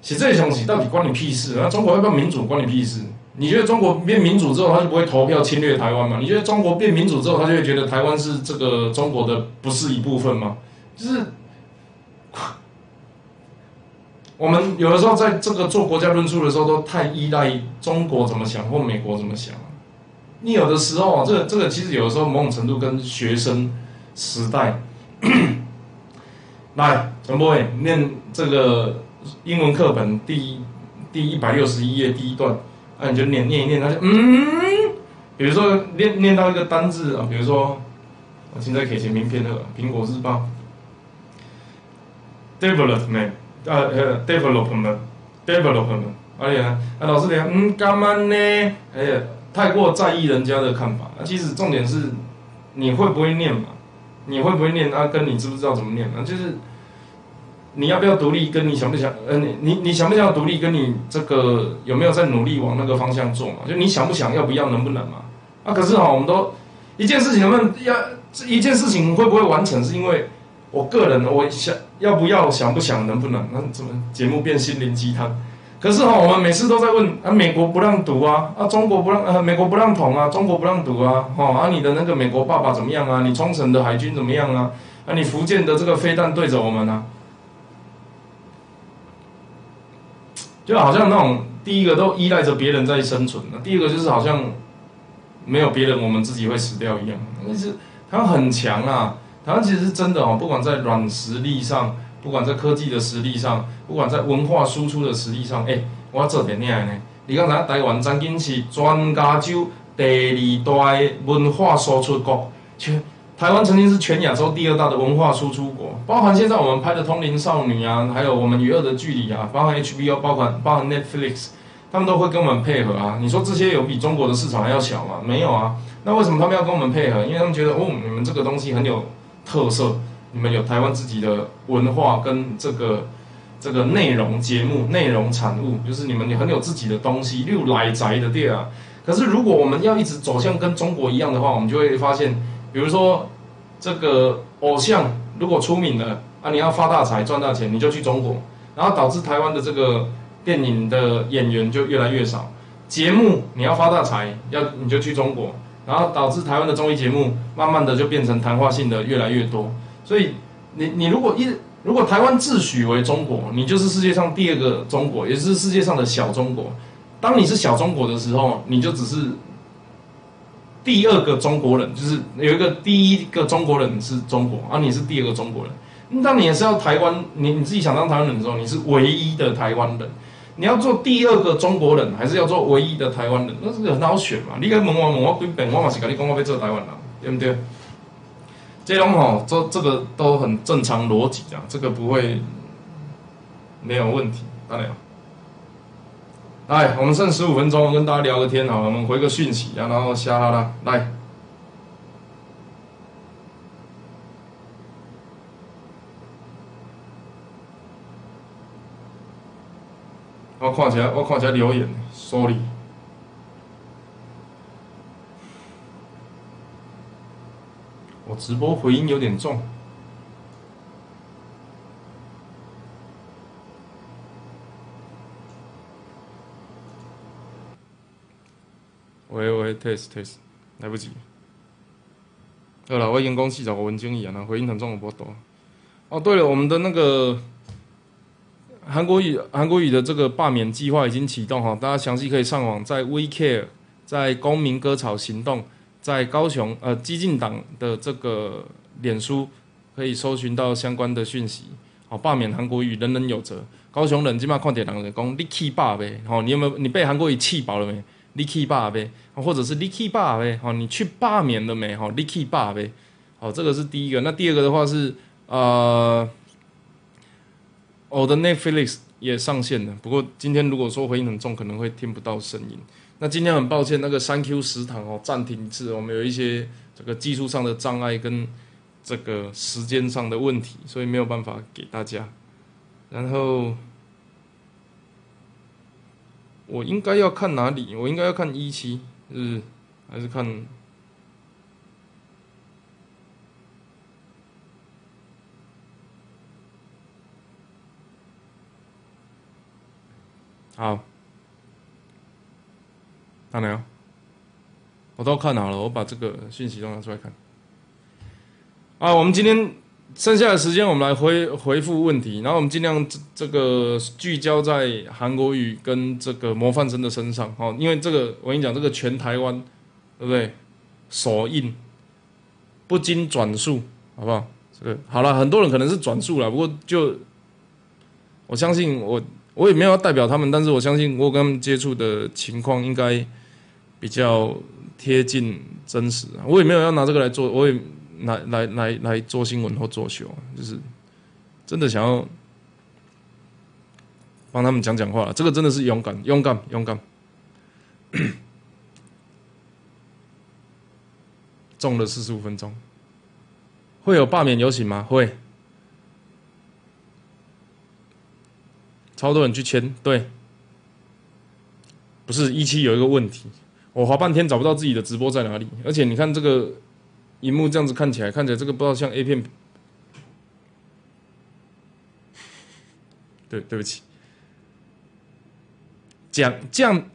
实际上是到底关你屁事啊？中国要不要民主关你屁事？你觉得中国变民主之后，他就不会投票侵略台湾吗？你觉得中国变民主之后，他就会觉得台湾是这个中国的不是一部分吗？就是我们有的时候在这个做国家论述的时候，都太依赖中国怎么想或美国怎么想。你有的时候，这个这个其实有的时候某种程度跟学生时代。来，陈博伟念这个英文课本第第一百六十一页第一段，啊，你就念念一念，他就嗯，比如说念念到一个单字啊，比如说我现在可以写名片的《苹果日报》，development 啊呃 development，development，哎呀，啊老师讲嗯干嘛呢？哎呀，太过在意人家的看法，啊，其实重点是你会不会念嘛？你会不会念啊？跟你知不知道怎么念啊？就是你要不要独立，跟你想不想，呃，你你你想不想独立，跟你这个有没有在努力往那个方向做嘛？就你想不想要不要，能不能嘛？啊，可是哈，我们都一件事情能不能要这一件事情会不会完成，是因为我个人我想要不要，想不想，能不能？那怎么节目变心灵鸡汤？可是哈，我们每次都在问啊，美国不让读啊，啊，中国不让，呃，美国不让捅啊，中国不让读啊，哈，啊，你的那个美国爸爸怎么样啊？你冲绳的海军怎么样啊？啊，你福建的这个飞弹对着我们啊，就好像那种第一个都依赖着别人在生存的，第二个就是好像没有别人，我们自己会死掉一样。但是台湾很强啊，台湾其实是真的哦，不管在软实力上。不管在科技的实力上，不管在文化输出的实力上，哎，我做点样呢？你刚才台湾曾经是全亚洲第二大文化输出国，台湾曾经是全亚洲第二大的文化输出国，包含现在我们拍的《通灵少女》啊，还有我们《与恶的距离》啊，包含 HBO，包含包含 Netflix，他们都会跟我们配合啊。你说这些有比中国的市场还要小吗？没有啊。那为什么他们要跟我们配合？因为他们觉得哦，你们这个东西很有特色。你们有台湾自己的文化跟这个这个内容节目内容产物，就是你们很有自己的东西，六来宅的店啊。可是如果我们要一直走向跟中国一样的话，我们就会发现，比如说这个偶像如果出名了啊，你要发大财赚大钱，你就去中国，然后导致台湾的这个电影的演员就越来越少。节目你要发大财，要你就去中国，然后导致台湾的综艺节目慢慢的就变成谈话性的越来越多。所以你你如果一如果台湾自诩为中国，你就是世界上第二个中国，也是世界上的小中国。当你是小中国的时候，你就只是第二个中国人，就是有一个第一个中国人是中国，而你是第二个中国人。当你也是要台湾，你你自己想当台湾人的时候，你是唯一的台湾人。你要做第二个中国人，还是要做唯一的台湾人？那是很好选嘛。你该问我问我几遍，我嘛是跟你讲我要做台湾人，对不对？这种吼，这这个都很正常逻辑啊，这个不会没有问题，当然。来，我们剩十五分钟，跟大家聊个天好，我们回个讯息，然后下哈啦，来。我看起来，我看起来留言，sorry。我直播回音有点重。喂喂，test test，来不及。好了，我已经讲四十五分钟以了，回音很重，我不多。哦，对了，我们的那个韩国语韩国语的这个罢免计划已经启动哈，大家详细可以上网，在 WeCare，在公民割草行动，在高雄呃激进党的这个脸书可以搜寻到相关的讯息。好，罢免韩国语，人人有责。高雄人今嘛看点人就讲你气罢呗，好，你有没有你被韩国语气饱了没？你去罢呗，或者是你去罢呗，好，你去罢免了没？好，你去罢呗，好，这个是第一个。那第二个的话是，呃，我的 Netflix 也上线了，不过今天如果说回音很重，可能会听不到声音。那今天很抱歉，那个三 Q 食堂哦暂停一次，我们有一些这个技术上的障碍跟这个时间上的问题，所以没有办法给大家。然后。我应该要看哪里？我应该要看一期，是还是看？好，看没有？我都看好了，我把这个信息都拿出来看。啊，我们今天。剩下的时间，我们来回回复问题，然后我们尽量这这个聚焦在韩国语跟这个模范生的身上，哦，因为这个我跟你讲，这个全台湾，对不对？首印，不经转述，好不好？这个好了，很多人可能是转述了，不过就我相信我我也没有要代表他们，但是我相信我跟他们接触的情况应该比较贴近真实，我也没有要拿这个来做，我也。来来来来做新闻或做秀，就是真的想要帮他们讲讲话。这个真的是勇敢，勇敢，勇敢。中了四十五分钟，会有罢免游行吗？会，超多人去签。对，不是一期有一个问题，我滑半天找不到自己的直播在哪里，而且你看这个。荧幕这样子看起来，看起来这个不知道像 A 片。对，对不起。降降，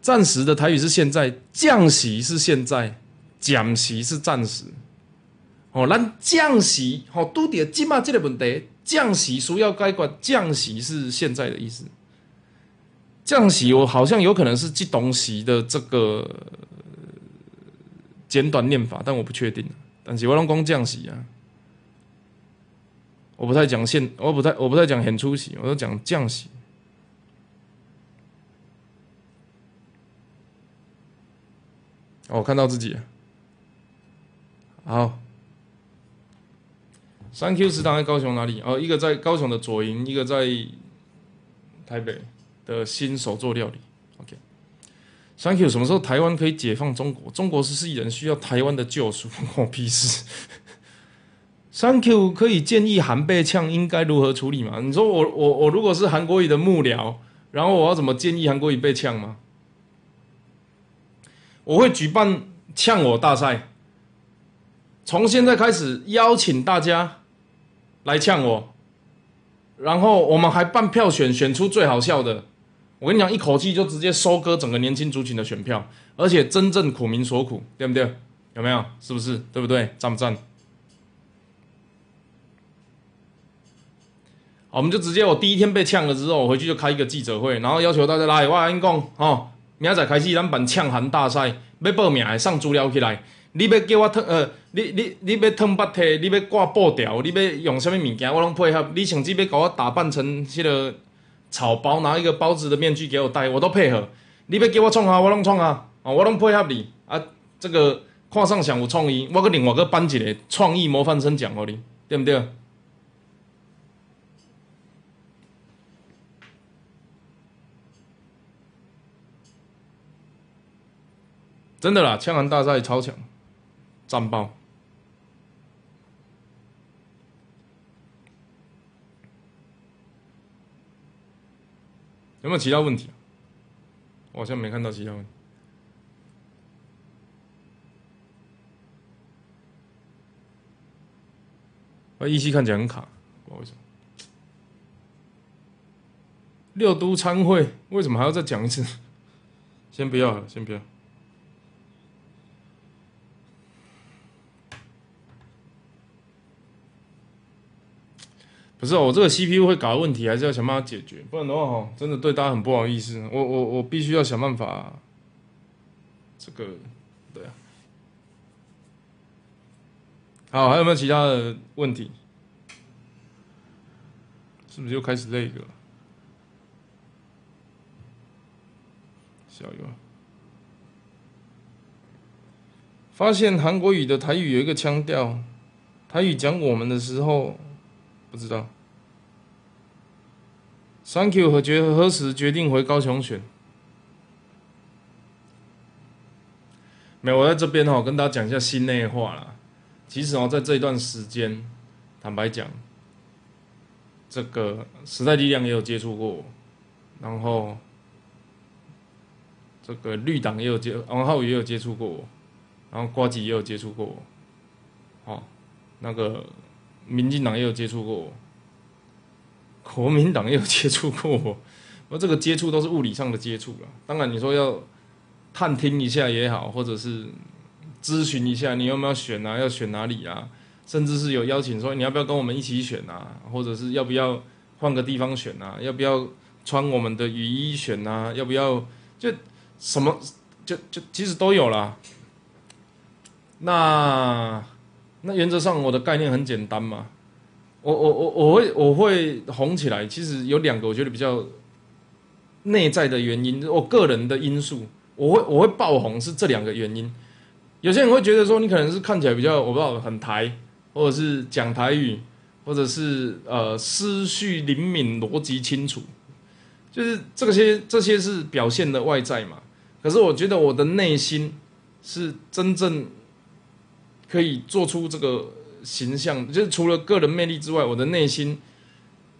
暂时的台语是现在，降息是现在，降息是暂时。哦，咱降息，哦，都点今嘛这个问题，降息需要该管，降息是现在的意思。降息，我好像有可能是记东西的这个。简短念法，但我不确定。但是我拢讲降息啊，我不太讲现，我不太我不太讲很出息，我都讲降息。哦，看到自己。好，三 Q 食堂在高雄哪里？哦，一个在高雄的左营，一个在台北的新手做料理。Thank you，什么时候台湾可以解放中国？中国是世人需要台湾的救赎，我屁事。Thank you，可以建议韩被呛应该如何处理吗？你说我我我如果是韩国语的幕僚，然后我要怎么建议韩国语被呛吗？我会举办呛我大赛，从现在开始邀请大家来呛我，然后我们还办票选，选出最好笑的。我跟你讲，一口气就直接收割整个年轻族群的选票，而且真正苦民所苦，对不对？有没有？是不是？对不对？赞不赞？我们就直接，我第一天被呛了之后，我回去就开一个记者会，然后要求大家来，我跟你讲，哦，明仔开始咱办呛韩大赛，要报名的上资料起来。你要叫我烫呃，你你你要烫八体，你要挂布条，你要用什么物件，我拢配合。你甚至要给我打扮成迄个草包，拿一个包子的面具给我戴，我都配合。你要叫我创啊，我拢创啊，哦，我拢配合你啊。这个看上想有创意，我搁另外搁颁一个创意模范生奖互你，对不对？真的啦，枪王大赛超强。战报有没有其他问题？我好像没看到其他问题。啊依稀看起来很卡，不知道为什么。六都参会为什么还要再讲一次？先不要了，先不要。不是我这个 CPU 会搞的问题，还是要想办法解决，不然的话哈，真的对大家很不好意思。我我我必须要想办法，这个对啊。好，还有没有其他的问题？是不是又开始那个？小优发现韩国语的台语有一个腔调，台语讲我们的时候，不知道。Thank you 和决何时决定回高雄选？没有，我在这边哈跟大家讲一下心内话啦。其实哦，在这一段时间，坦白讲，这个时代力量也有接触过，然后这个绿党也有接，王浩宇也有接触过，然后瓜吉也有接触过，哦，那个民进党也有接触过我。国民党也有接触过我，我这个接触都是物理上的接触了。当然，你说要探听一下也好，或者是咨询一下你有没有选啊，要选哪里啊，甚至是有邀请说你要不要跟我们一起选啊，或者是要不要换个地方选啊，要不要穿我们的雨衣选啊，要不要就什么就就其实都有啦。那那原则上我的概念很简单嘛。我我我我会我会红起来，其实有两个我觉得比较内在的原因，我个人的因素，我会我会爆红是这两个原因。有些人会觉得说你可能是看起来比较我不知道很台，或者是讲台语，或者是呃思绪灵敏、逻辑清楚，就是这些这些是表现的外在嘛。可是我觉得我的内心是真正可以做出这个。形象就是除了个人魅力之外，我的内心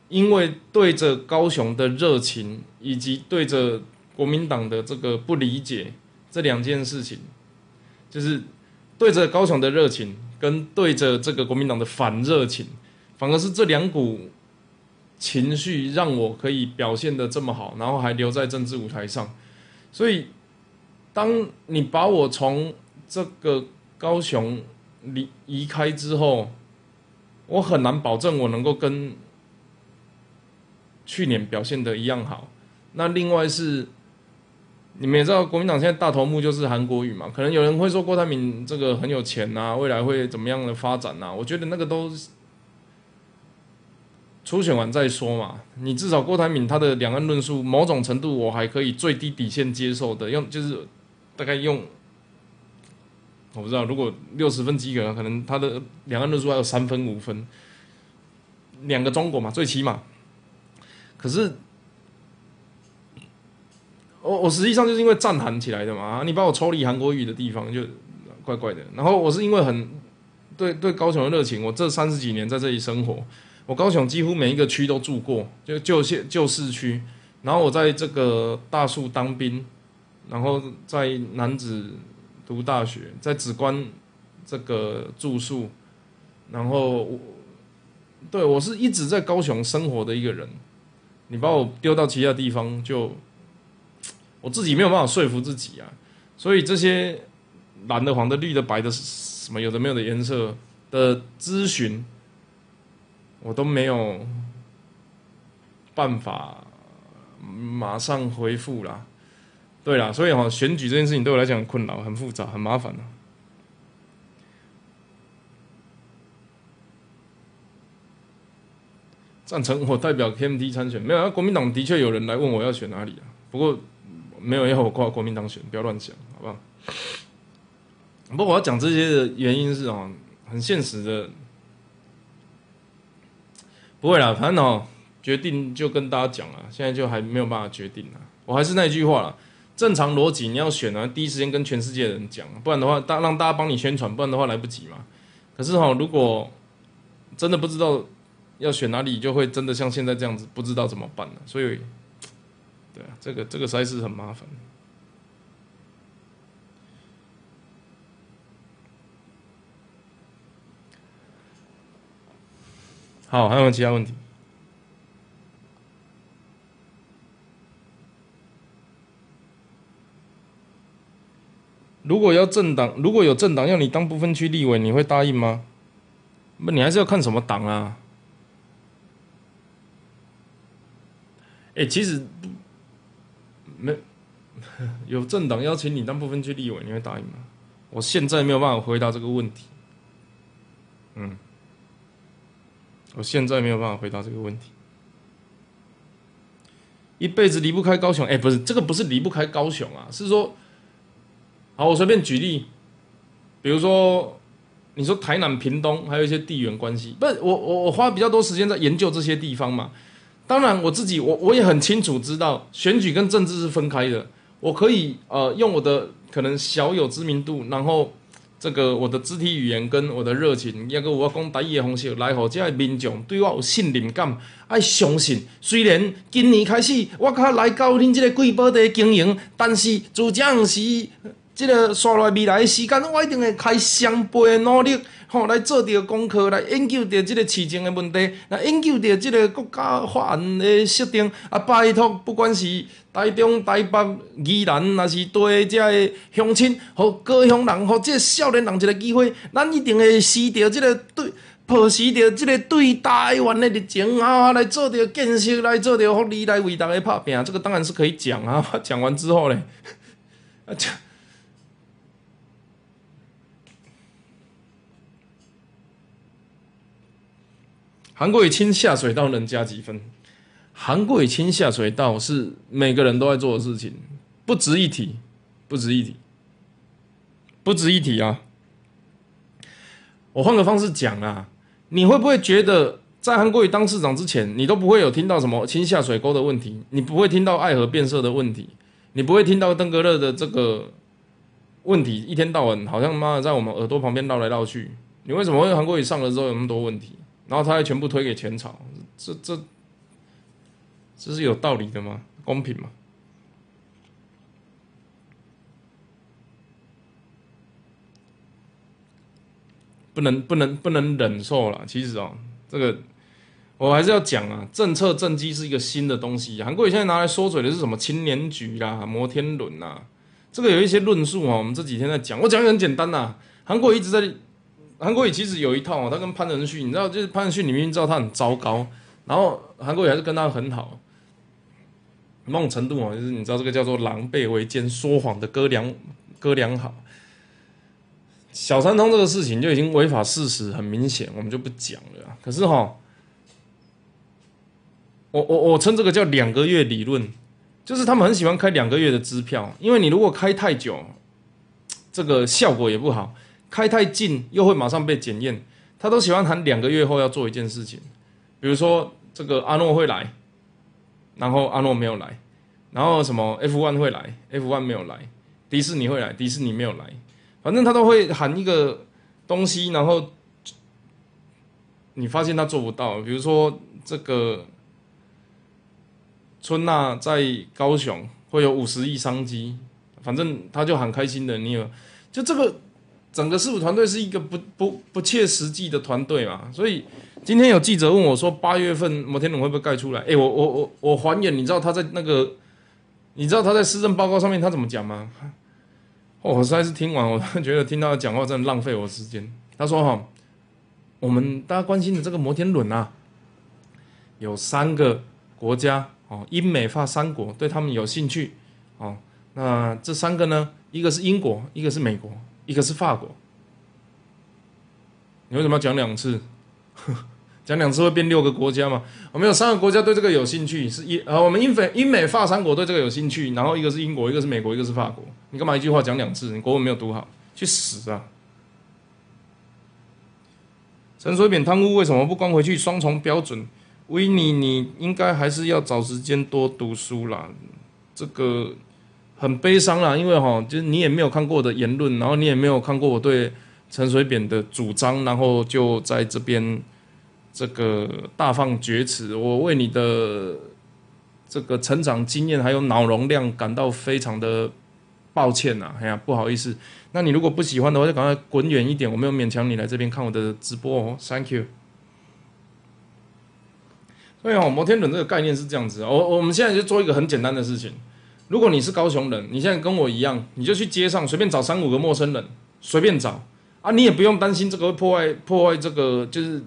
因为对着高雄的热情，以及对着国民党的这个不理解，这两件事情，就是对着高雄的热情，跟对着这个国民党的反热情，反而是这两股情绪让我可以表现的这么好，然后还留在政治舞台上。所以，当你把我从这个高雄。离移开之后，我很难保证我能够跟去年表现的一样好。那另外是，你们也知道，国民党现在大头目就是韩国瑜嘛。可能有人会说郭台铭这个很有钱呐，未来会怎么样的发展呐？我觉得那个都初选完再说嘛。你至少郭台铭他的两岸论述，某种程度我还可以最低底线接受的，用就是大概用。我不知道，如果六十分及格，可能他的两岸论述还有三分五分，两个中国嘛，最起码。可是，我我实际上就是因为战喊起来的嘛，你把我抽离韩国语的地方就怪怪的。然后我是因为很对对高雄的热情，我这三十几年在这里生活，我高雄几乎每一个区都住过，就旧县旧市区。然后我在这个大树当兵，然后在南子。读大学，在紫关这个住宿，然后我对我是一直在高雄生活的一个人。你把我丢到其他地方，就我自己没有办法说服自己啊。所以这些蓝的、黄的、绿的、白的，什么有的没有的颜色的咨询，我都没有办法马上回复啦。对啦，所以哈，选举这件事情对我来讲很困扰、很复杂、很麻烦啊。赞成我代表 KMT 参选，没有啊？国民党的确有人来问我要选哪里啊，不过没有要我挂国民党选，不要乱想，好不好？不过我要讲这些的原因是哦，很现实的，不会啦，反正哦，决定就跟大家讲了，现在就还没有办法决定啊。我还是那句话了，正常逻辑你要选啊，第一时间跟全世界的人讲，不然的话，大让大家帮你宣传，不然的话来不及嘛。可是哈，如果真的不知道。要选哪里，就会真的像现在这样子，不知道怎么办了。所以，对啊，这个这个实在是很麻烦。好，还有没有其他问题？如果要政党，如果有政党要你当不分区立委，你会答应吗？那你还是要看什么党啊？哎，其实没 有政党邀请你当部分区立委，你会答应吗？我现在没有办法回答这个问题。嗯，我现在没有办法回答这个问题。一辈子离不开高雄，哎，不是这个，不是离不开高雄啊，是说，好，我随便举例，比如说，你说台南、屏东，还有一些地缘关系，不我我我花比较多时间在研究这些地方嘛。当然，我自己我我也很清楚知道，选举跟政治是分开的。我可以呃用我的可能小有知名度，然后这个我的肢体语言跟我的热情，一个我讲台语的方式来，互这民众对我有信任感，爱相信。虽然今年开始我靠来到恁这个贵宝地经营，但是自将是即个刷来未来的时间，我一定会开双倍的努力。吼，来做着功课，来研究着即个市政的问题，来研究着即个国家法案的设定。啊，拜托，不管是台中、台北、宜兰，若是对遮个乡亲，互高乡人，互即个少年人一个机会，咱一定会视着即个对，抱持着即个对台湾的热情啊，来做着建设，来做着福利，来为大家拍拼。这个当然是可以讲啊，讲完之后咧，啊。韩国语清下水道能加几分？韩国语清下水道是每个人都在做的事情，不值一提，不值一提，不值一提啊！我换个方式讲啊，你会不会觉得在韩国语当市长之前，你都不会有听到什么清下水沟的问题？你不会听到爱河变色的问题？你不会听到登革热的这个问题？一天到晚好像妈的在我们耳朵旁边绕来绕去，你为什么会韩国语上了之后有那么多问题？然后他还全部推给前朝，这这这是有道理的吗？公平吗？不能不能不能忍受了。其实哦，这个我还是要讲啊，政策政绩是一个新的东西。韩国现在拿来说嘴的是什么青年局啦、摩天轮呐？这个有一些论述啊，我们这几天在讲。我讲很简单呐，韩国一直在。韩国瑜其实有一套啊，他跟潘仁旭，你知道，就是潘仁旭，你明明知道他很糟糕，然后韩国瑜还是跟他很好，某种程度啊，就是你知道这个叫做狼狈为奸、说谎的哥俩哥俩好。小三通这个事情就已经违法事实，很明显，我们就不讲了。可是哈，我我我称这个叫两个月理论，就是他们很喜欢开两个月的支票，因为你如果开太久，这个效果也不好。开太近又会马上被检验，他都喜欢喊两个月后要做一件事情，比如说这个阿诺会来，然后阿诺没有来，然后什么 F one 会来，F one 没有来，迪士尼会来，迪士尼没有来，反正他都会喊一个东西，然后你发现他做不到，比如说这个春娜在高雄会有五十亿商机，反正他就很开心的，你有就这个。整个师傅团队是一个不不不切实际的团队嘛，所以今天有记者问我说，八月份摩天轮会不会盖出来？哎，我我我我还原，你知道他在那个你知道他在施政报告上面他怎么讲吗？我实在是听完，我觉得听他讲话真的浪费我时间。他说：“哈，我们大家关心的这个摩天轮啊，有三个国家哦，英美法三国对他们有兴趣哦。那这三个呢，一个是英国，一个是美国，一个是法国。你为什么要讲两次？” 讲两次会变六个国家嘛？我们有三个国家对这个有兴趣，是英呃，我们英美英美法三国对这个有兴趣，然后一个是英国，一个是美国，一个是法国。你干嘛一句话讲两次？你国文没有读好，去死啊！陈水扁贪污为什么不关回去？双重标准，维尼，你应该还是要找时间多读书啦。这个很悲伤啦，因为哈，就是你也没有看过我的言论，然后你也没有看过我对陈水扁的主张，然后就在这边。这个大放厥词，我为你的这个成长经验还有脑容量感到非常的抱歉呐！哎呀，不好意思。那你如果不喜欢的话，就赶快滚远一点。我没有勉强你来这边看我的直播哦，Thank you。所以哦，摩天轮这个概念是这样子。我我们现在就做一个很简单的事情。如果你是高雄人，你现在跟我一样，你就去街上随便找三五个陌生人，随便找啊，你也不用担心这个会破坏破坏这个就是。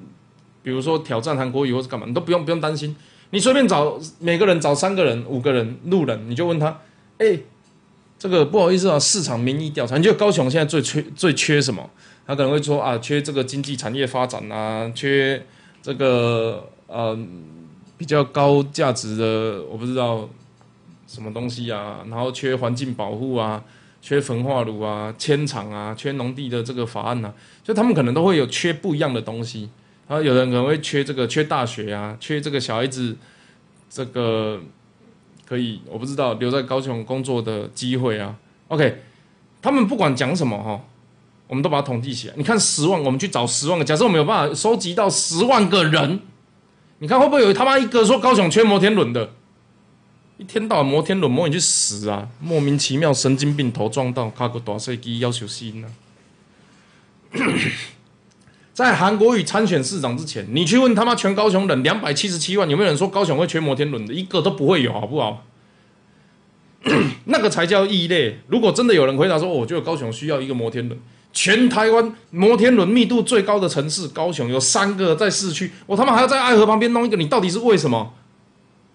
比如说挑战韩国语或是干嘛，你都不用不用担心。你随便找每个人找三个人、五个人路人，你就问他：哎，这个不好意思啊，市场民意调查，你觉得高雄现在最缺最缺什么？他可能会说啊，缺这个经济产业发展啊，缺这个呃比较高价值的我不知道什么东西啊，然后缺环境保护啊，缺焚化炉啊，迁厂啊，缺农地的这个法案啊，就他们可能都会有缺不一样的东西。然后有人可能会缺这个，缺大学啊，缺这个小孩子，这个可以我不知道留在高雄工作的机会啊。OK，他们不管讲什么哈，我们都把它统计起来。你看十万，我们去找十万个，假设我们有办法收集到十万个人，你看会不会有他妈一个说高雄缺摩天轮的？一天到晚摩天轮，摩你去死啊！莫名其妙神经病头撞到，卡个大飞机要求心呢。在韩国瑜参选市长之前，你去问他妈全高雄人两百七十七万，有没有人说高雄会缺摩天轮的？一个都不会有，好不好？那个才叫异类。如果真的有人回答说，我觉得高雄需要一个摩天轮，全台湾摩天轮密度最高的城市高雄有三个在市区，我他妈还要在爱河旁边弄一个，你到底是为什么？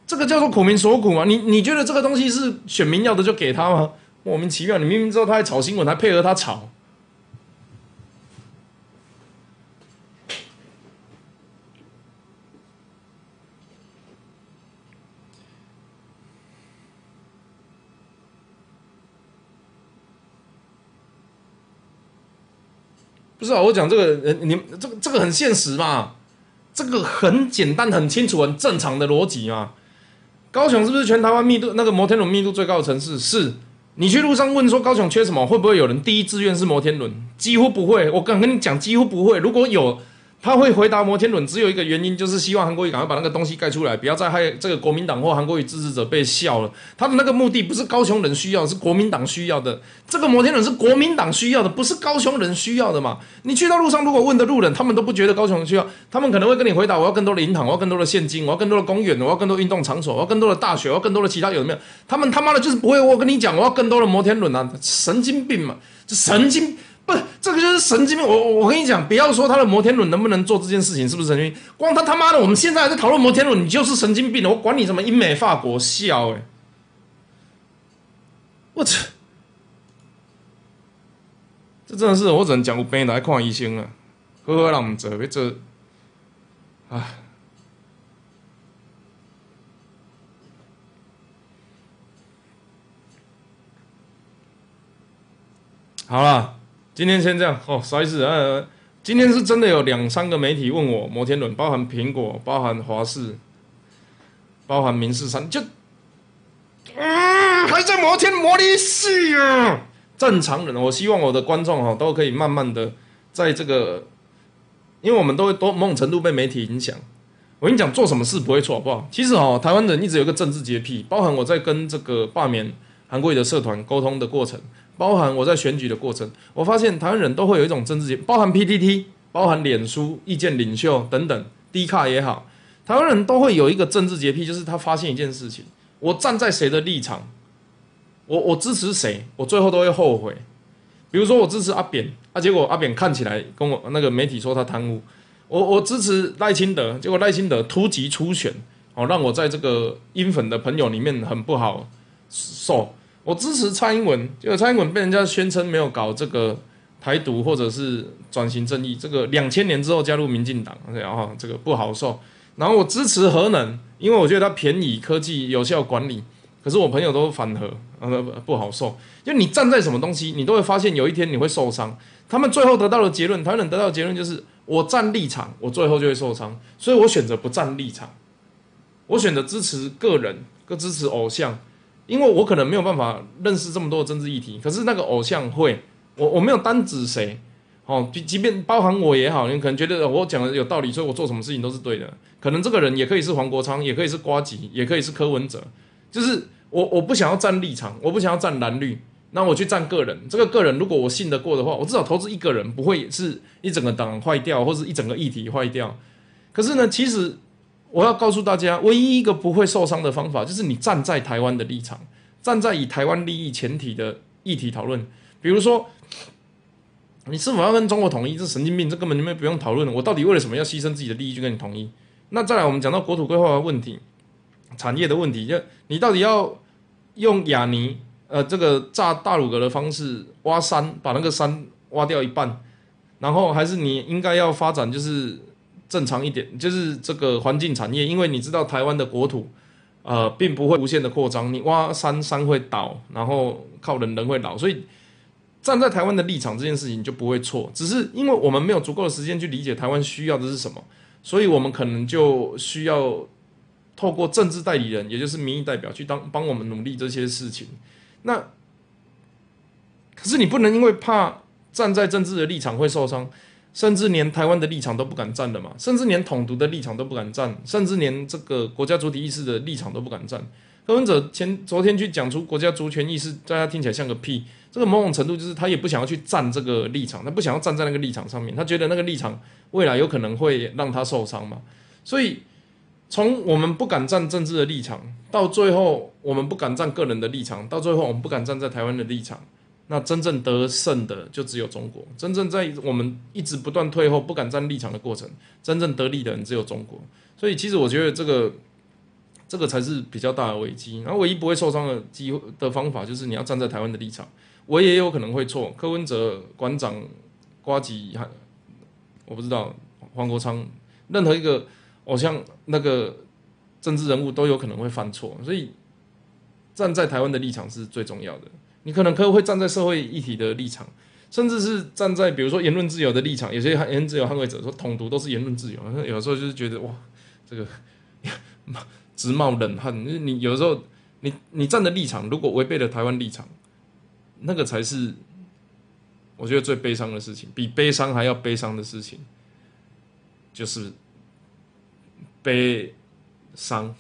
这个叫做苦民所苦嘛？你你觉得这个东西是选民要的就给他吗？莫名其妙，你明明知道他在炒新闻，还配合他炒。不是啊，我讲这个，你这个这个很现实嘛，这个很简单、很清楚、很正常的逻辑嘛。高雄是不是全台湾密度那个摩天轮密度最高的城市？是。你去路上问说高雄缺什么，会不会有人第一志愿是摩天轮？几乎不会。我敢跟你讲，几乎不会。如果有。他会回答摩天轮，只有一个原因，就是希望韩国瑜赶快把那个东西盖出来，不要再害这个国民党或韩国瑜支持者被笑了。他的那个目的不是高雄人需要，是国民党需要的。这个摩天轮是国民党需要的，不是高雄人需要的嘛？你去到路上，如果问的路人，他们都不觉得高雄人需要，他们可能会跟你回答：我要更多的银行，我要更多的现金，我要更多的公园，我要更多运动场所，我要更多的大学，我要更多的其他有没有？他们他妈的就是不会。我跟你讲，我要更多的摩天轮啊！神经病嘛，这神经。不，这个就是神经病。我我跟你讲，不要说他的摩天轮能不能做这件事情，是不是神经病？光他他妈的，我们现在还在讨论摩天轮，你就是神经病了。我管你什么英美法国，笑哎！我操，这真的是我只能讲有病来看医生啊！好好让唔做，要做，唉，好了。今天先这样哦，啥意思？呃，今天是真的有两三个媒体问我摩天轮，包含苹果，包含华视，包含民事三，就，嗯，还在摩天摩力系啊！正常人，我希望我的观众哈都可以慢慢的在这个，因为我们都会多某种程度被媒体影响。我跟你讲，做什么事不会错，好不好？其实哦，台湾人一直有个政治洁癖，包含我在跟这个罢免韩国瑜的社团沟通的过程。包含我在选举的过程，我发现台湾人都会有一种政治，包含 PTT，包含脸书、意见领袖等等，低卡也好，台湾人都会有一个政治洁癖，就是他发现一件事情，我站在谁的立场，我我支持谁，我最后都会后悔。比如说我支持阿扁，啊，结果阿扁看起来跟我那个媒体说他贪污。我我支持赖清德，结果赖清德突击初选，哦，让我在这个英粉的朋友里面很不好受。我支持蔡英文，结果蔡英文被人家宣称没有搞这个台独或者是转型正义，这个两千年之后加入民进党，然后这个不好受。然后我支持核能，因为我觉得它便宜、科技有效管理。可是我朋友都反核，呃，不好受。就你站在什么东西，你都会发现有一天你会受伤。他们最后得到的结论，台湾人得到的结论就是：我站立场，我最后就会受伤。所以我选择不站立场，我选择支持个人，跟支持偶像，因为我可能没有办法认识这么多的政治议题。可是那个偶像会，我我没有单指谁，哦，即即便包含我也好，你可能觉得我讲的有道理，所以我做什么事情都是对的。可能这个人也可以是黄国昌，也可以是瓜吉，也可以是柯文哲，就是。我我不想要站立场，我不想要站蓝绿，那我去站个人。这个个人如果我信得过的话，我至少投资一个人，不会是一整个党坏掉，或是一整个议题坏掉。可是呢，其实我要告诉大家，唯一一个不会受伤的方法，就是你站在台湾的立场，站在以台湾利益前提的议题讨论。比如说，你是否要跟中国统一？这神经病，这根本就没不用讨论。我到底为了什么要牺牲自己的利益去跟你统一？那再来，我们讲到国土规划的问题，产业的问题，就你到底要？用亚尼呃这个炸大鲁阁的方式挖山，把那个山挖掉一半，然后还是你应该要发展就是正常一点，就是这个环境产业，因为你知道台湾的国土呃并不会无限的扩张，你挖山山会倒，然后靠人人会老，所以站在台湾的立场这件事情就不会错，只是因为我们没有足够的时间去理解台湾需要的是什么，所以我们可能就需要。透过政治代理人，也就是民意代表，去当帮我们努力这些事情。那可是你不能因为怕站在政治的立场会受伤，甚至连台湾的立场都不敢站了嘛？甚至连统独的立场都不敢站，甚至连这个国家主体意识的立场都不敢站。柯文哲前昨天去讲出国家主权意识，大家听起来像个屁。这个某种程度就是他也不想要去站这个立场，他不想要站在那个立场上面，他觉得那个立场未来有可能会让他受伤嘛，所以。从我们不敢站政治的立场，到最后我们不敢站个人的立场，到最后我们不敢站在台湾的立场，那真正得胜的就只有中国。真正在我们一直不断退后、不敢站立场的过程，真正得利的人只有中国。所以，其实我觉得这个这个才是比较大的危机。然后，唯一不会受伤的机会的方法，就是你要站在台湾的立场。我也有可能会错。柯文哲馆长、瓜吉还我不知道黄国昌，任何一个。偶像那个政治人物都有可能会犯错，所以站在台湾的立场是最重要的。你可能可会站在社会议题的立场，甚至是站在比如说言论自由的立场。有些言论自由捍卫者说统独都是言论自由，有时候就是觉得哇，这个直冒冷汗。你有时候你你站的立场如果违背了台湾立场，那个才是我觉得最悲伤的事情，比悲伤还要悲伤的事情，就是。悲伤。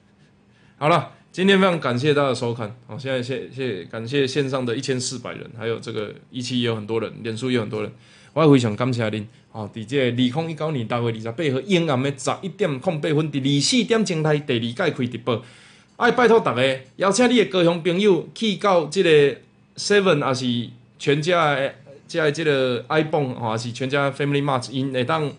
好了，今天非常感谢大家收看。好，现在谢谢感谢线上的一千四百人，还有这个一期也有很多人，脸书也有很多人，我也非常感谢您。哦，伫这二零一九年大月二十八号阴暗的十一点零八分，第二四点钟台第二届开直播。爱拜托大家邀请你的高雄朋友去到这个 Seven，还是全家的这这个 iPhone，还是全家 Family Mart，因会当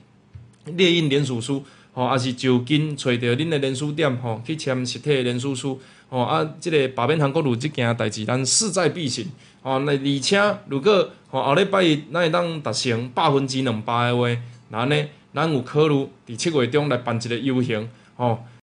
列印连署书。吼，也是就近揣着恁的连锁店，吼，去签实体的连锁书，吼啊，即个百变韩国路即件代志，咱势在必行，吼，那而且如果吼后礼拜一咱会当达成百分之两百的话，那呢，咱有考虑伫七月中来办一个游行，吼。